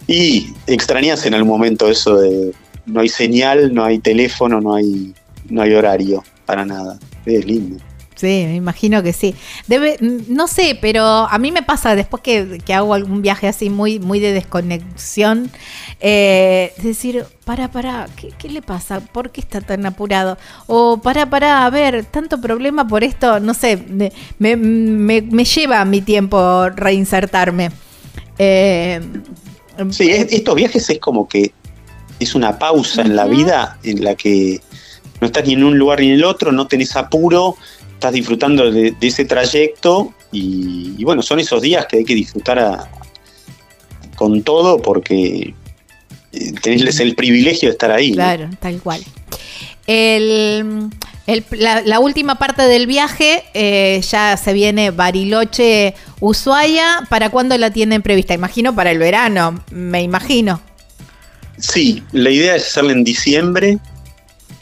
Speaker 6: Y extrañas en algún momento eso de no hay señal, no hay teléfono, no hay, no hay horario, para nada. Es lindo.
Speaker 2: Sí, me imagino que sí. Debe, no sé, pero a mí me pasa después que, hago algún viaje así muy, muy de desconexión, eh, decir, para, para, ¿qué, le pasa? ¿Por qué está tan apurado? O para, para, a ver, tanto problema por esto, no sé, me, me, lleva mi tiempo reinsertarme.
Speaker 6: Eh, sí, estos viajes es como que es una pausa en la vida en la que no estás ni en un lugar ni en el otro, no tenés apuro estás disfrutando de, ese trayecto y, bueno, son esos días que hay que disfrutar con todo porque eh, tenés el privilegio de estar ahí.
Speaker 2: Claro, tal cual. la, última parte del viaje eh, ya se viene Bariloche, Ushuaia. ¿Para cuándo la tienen prevista? Imagino para el verano, me imagino.
Speaker 6: Sí, la idea es hacerla en diciembre,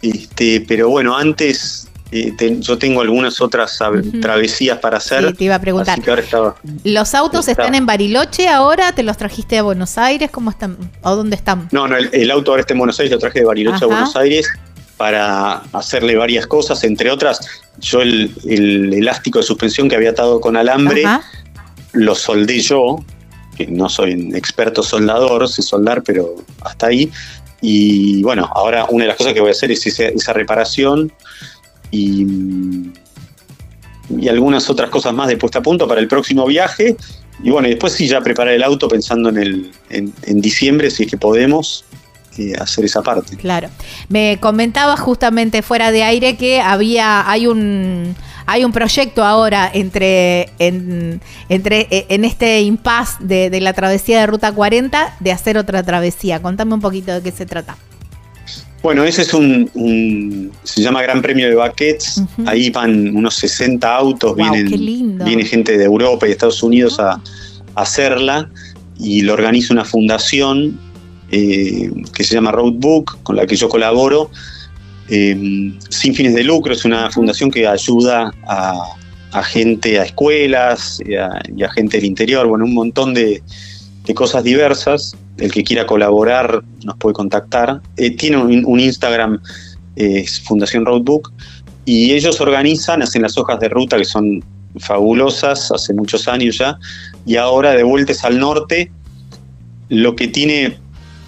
Speaker 6: este, pero bueno, antes yo tengo algunas otras travesías para hacer.
Speaker 2: Sí, te iba a preguntar. ¿Los autos están en Bariloche ahora? ¿Te los trajiste a Buenos Aires? ¿Cómo están? ¿O dónde están?
Speaker 6: No, no, el, auto ahora está en Buenos Aires, lo traje de Bariloche a Buenos Aires para hacerle varias cosas, entre otras, yo el, elástico de suspensión que había atado con alambre, lo soldé yo, que no soy un experto soldador, sé soldar, pero hasta ahí. Y bueno, ahora una de las cosas que voy a hacer es esa reparación y, y algunas otras cosas más de puesta a punto para el próximo viaje. Y bueno, y después sí ya preparar el auto pensando en, el, en, diciembre, si es que podemos. Eh, hacer esa parte.
Speaker 2: Claro. Me comentaba justamente fuera de aire que había, hay un, hay un proyecto ahora entre, en, entre, e, en este impasse de, de, la travesía de Ruta 40 de hacer otra travesía. Contame un poquito de qué se trata.
Speaker 6: Bueno, ese es un, se llama Gran Premio de Baquets. Ahí van unos 60 autos, vienen, viene gente de Europa y Estados Unidos a, hacerla y lo organiza una fundación eh, que se llama Roadbook, con la que yo colaboro, eh, sin fines de lucro. Es una fundación que ayuda a, gente, a escuelas y a, gente del interior, bueno, un montón de, de cosas diversas el que quiera colaborar nos puede contactar. Eh, tiene un, Instagram, es Fundación Roadbook, y ellos organizan, hacen las hojas de ruta que son fabulosas, hace muchos años ya, y ahora de vueltas al norte, lo que tiene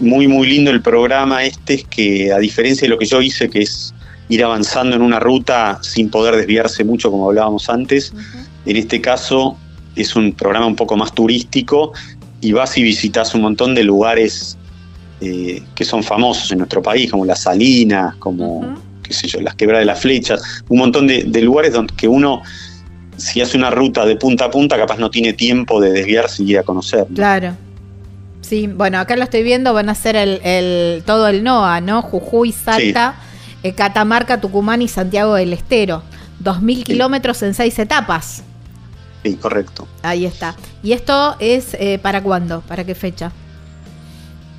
Speaker 6: muy, muy lindo el programa este es que, a diferencia de lo que yo hice, que es ir avanzando en una ruta sin poder desviarse mucho, como hablábamos antes, en este caso es un programa un poco más turístico y vas y visitas un montón de lugares eh, que son famosos en nuestro país, como las Salinas, como, qué sé yo, las Quebradas de las Flechas, un montón de, lugares donde que uno, si hace una ruta de punta a punta, capaz no tiene tiempo de desviarse y ir a conocer.
Speaker 2: Claro. Sí, bueno, acá lo estoy viendo, van a ser el, todo el NOA, ¿no? Jujuy, Salta, eh, Catamarca, Tucumán y Santiago del Estero. 2.000 kilómetros en seis etapas.
Speaker 6: Sí, correcto.
Speaker 2: Ahí está. ¿Y esto es eh, para cuándo? ¿Para qué fecha?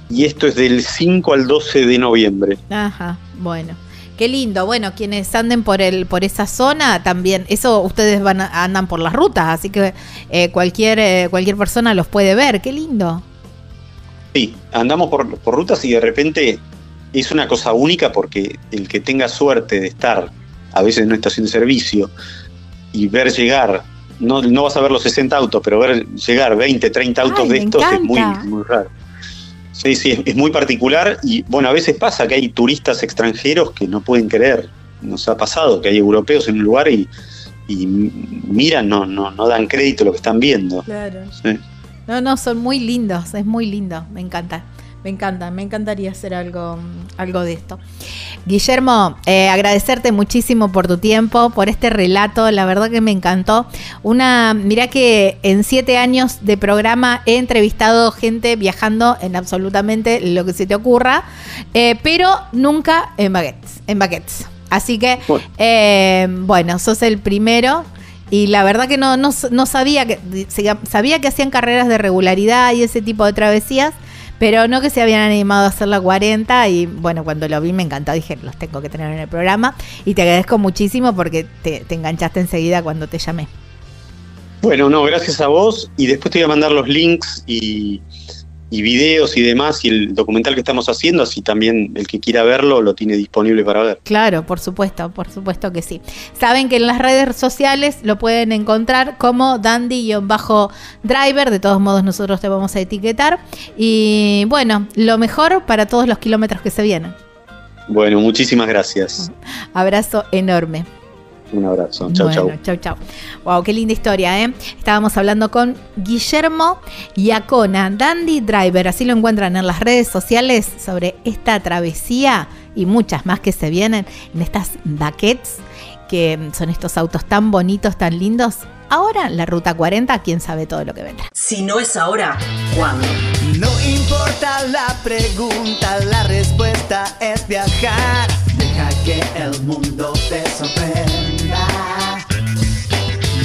Speaker 6: Y esto es del 5 al 12 de noviembre.
Speaker 2: Ajá, bueno. Qué lindo. Bueno, quienes anden por el por esa zona también, eso ustedes van andan por las rutas, así que eh, cualquier eh, cualquier persona los puede ver. Qué lindo.
Speaker 6: Sí, andamos por, por rutas y de repente es una cosa única porque el que tenga suerte de estar a veces en una estación de servicio y ver llegar no, no vas a ver los 60 autos, pero ver llegar 20, 30 autos de estos es muy, muy raro. Sí, sí, es, muy particular y bueno, a veces pasa que hay turistas extranjeros que no pueden creer. Nos ha pasado que hay europeos en un lugar y, y miran, no, no, no dan crédito a lo que están viendo.
Speaker 2: Claro. No, no, son muy lindos, es muy lindo, me encanta. Me encanta, me encantaría hacer algo, algo de esto. Guillermo, eh, agradecerte muchísimo por tu tiempo, por este relato, la verdad que me encantó. Una, mira que en siete años de programa he entrevistado gente viajando en absolutamente lo que se te ocurra, eh, pero nunca en baguettes, en baguettes. Así que, eh, bueno, sos el primero. Y la verdad que no, no, no sabía que sabía que hacían carreras de regularidad y ese tipo de travesías, pero no que se habían animado a hacer la 40 y bueno, cuando lo vi me encantó, dije, los tengo que tener en el programa. Y te agradezco muchísimo porque te, enganchaste enseguida cuando te llamé.
Speaker 6: Bueno, no, gracias a vos. Y después te voy a mandar los links y y videos y demás, y el documental que estamos haciendo, así también el que quiera verlo lo tiene disponible para ver.
Speaker 2: Claro, por supuesto, por supuesto que sí. Saben que en las redes sociales lo pueden encontrar como Dandy-Driver, de todos modos nosotros te vamos a etiquetar. Y bueno, lo mejor para todos los kilómetros que se vienen.
Speaker 6: Bueno, muchísimas gracias.
Speaker 2: Abrazo enorme.
Speaker 6: Un abrazo. Chau, chau.
Speaker 2: Chau, chau. Wow, qué linda historia, ¿eh? Estábamos hablando con Guillermo Yacona, Dandy Driver. Así lo encuentran en las redes sociales sobre esta travesía y muchas más que se vienen en estas baquets, que son estos autos tan bonitos, tan lindos. Ahora la ruta 40, quién sabe todo lo que vendrá.
Speaker 7: Si no es ahora, ¿cuándo?
Speaker 1: No importa la pregunta, la respuesta es viajar. Deja que el mundo te sorprenda.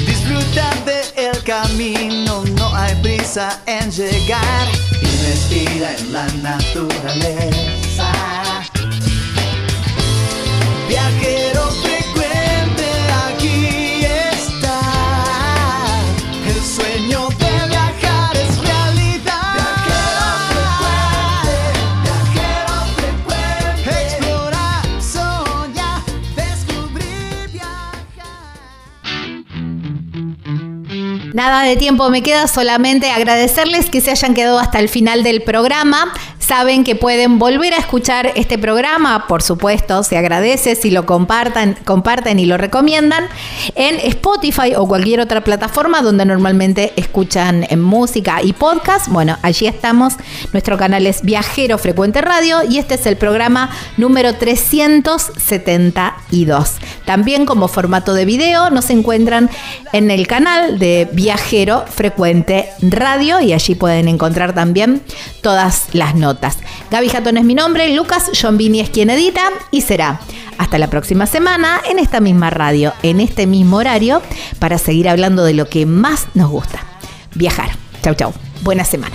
Speaker 1: Disfruta del camino, no hay prisa en llegar. Y respira en la naturaleza. Viajero
Speaker 2: Nada de tiempo me queda, solamente agradecerles que se hayan quedado hasta el final del programa. Saben que pueden volver a escuchar este programa, por supuesto, se agradece si lo compartan, comparten y lo recomiendan en Spotify o cualquier otra plataforma donde normalmente escuchan música y podcast. Bueno, allí estamos. Nuestro canal es Viajero Frecuente Radio y este es el programa número 372. También como formato de video nos encuentran en el canal de Viajero Frecuente Radio y allí pueden encontrar también todas las notas Gaby Jatón es mi nombre, Lucas Vini es quien edita y será hasta la próxima semana en esta misma radio, en este mismo horario, para seguir hablando de lo que más nos gusta, viajar. Chau, chau. Buena semana.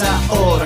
Speaker 8: ahora.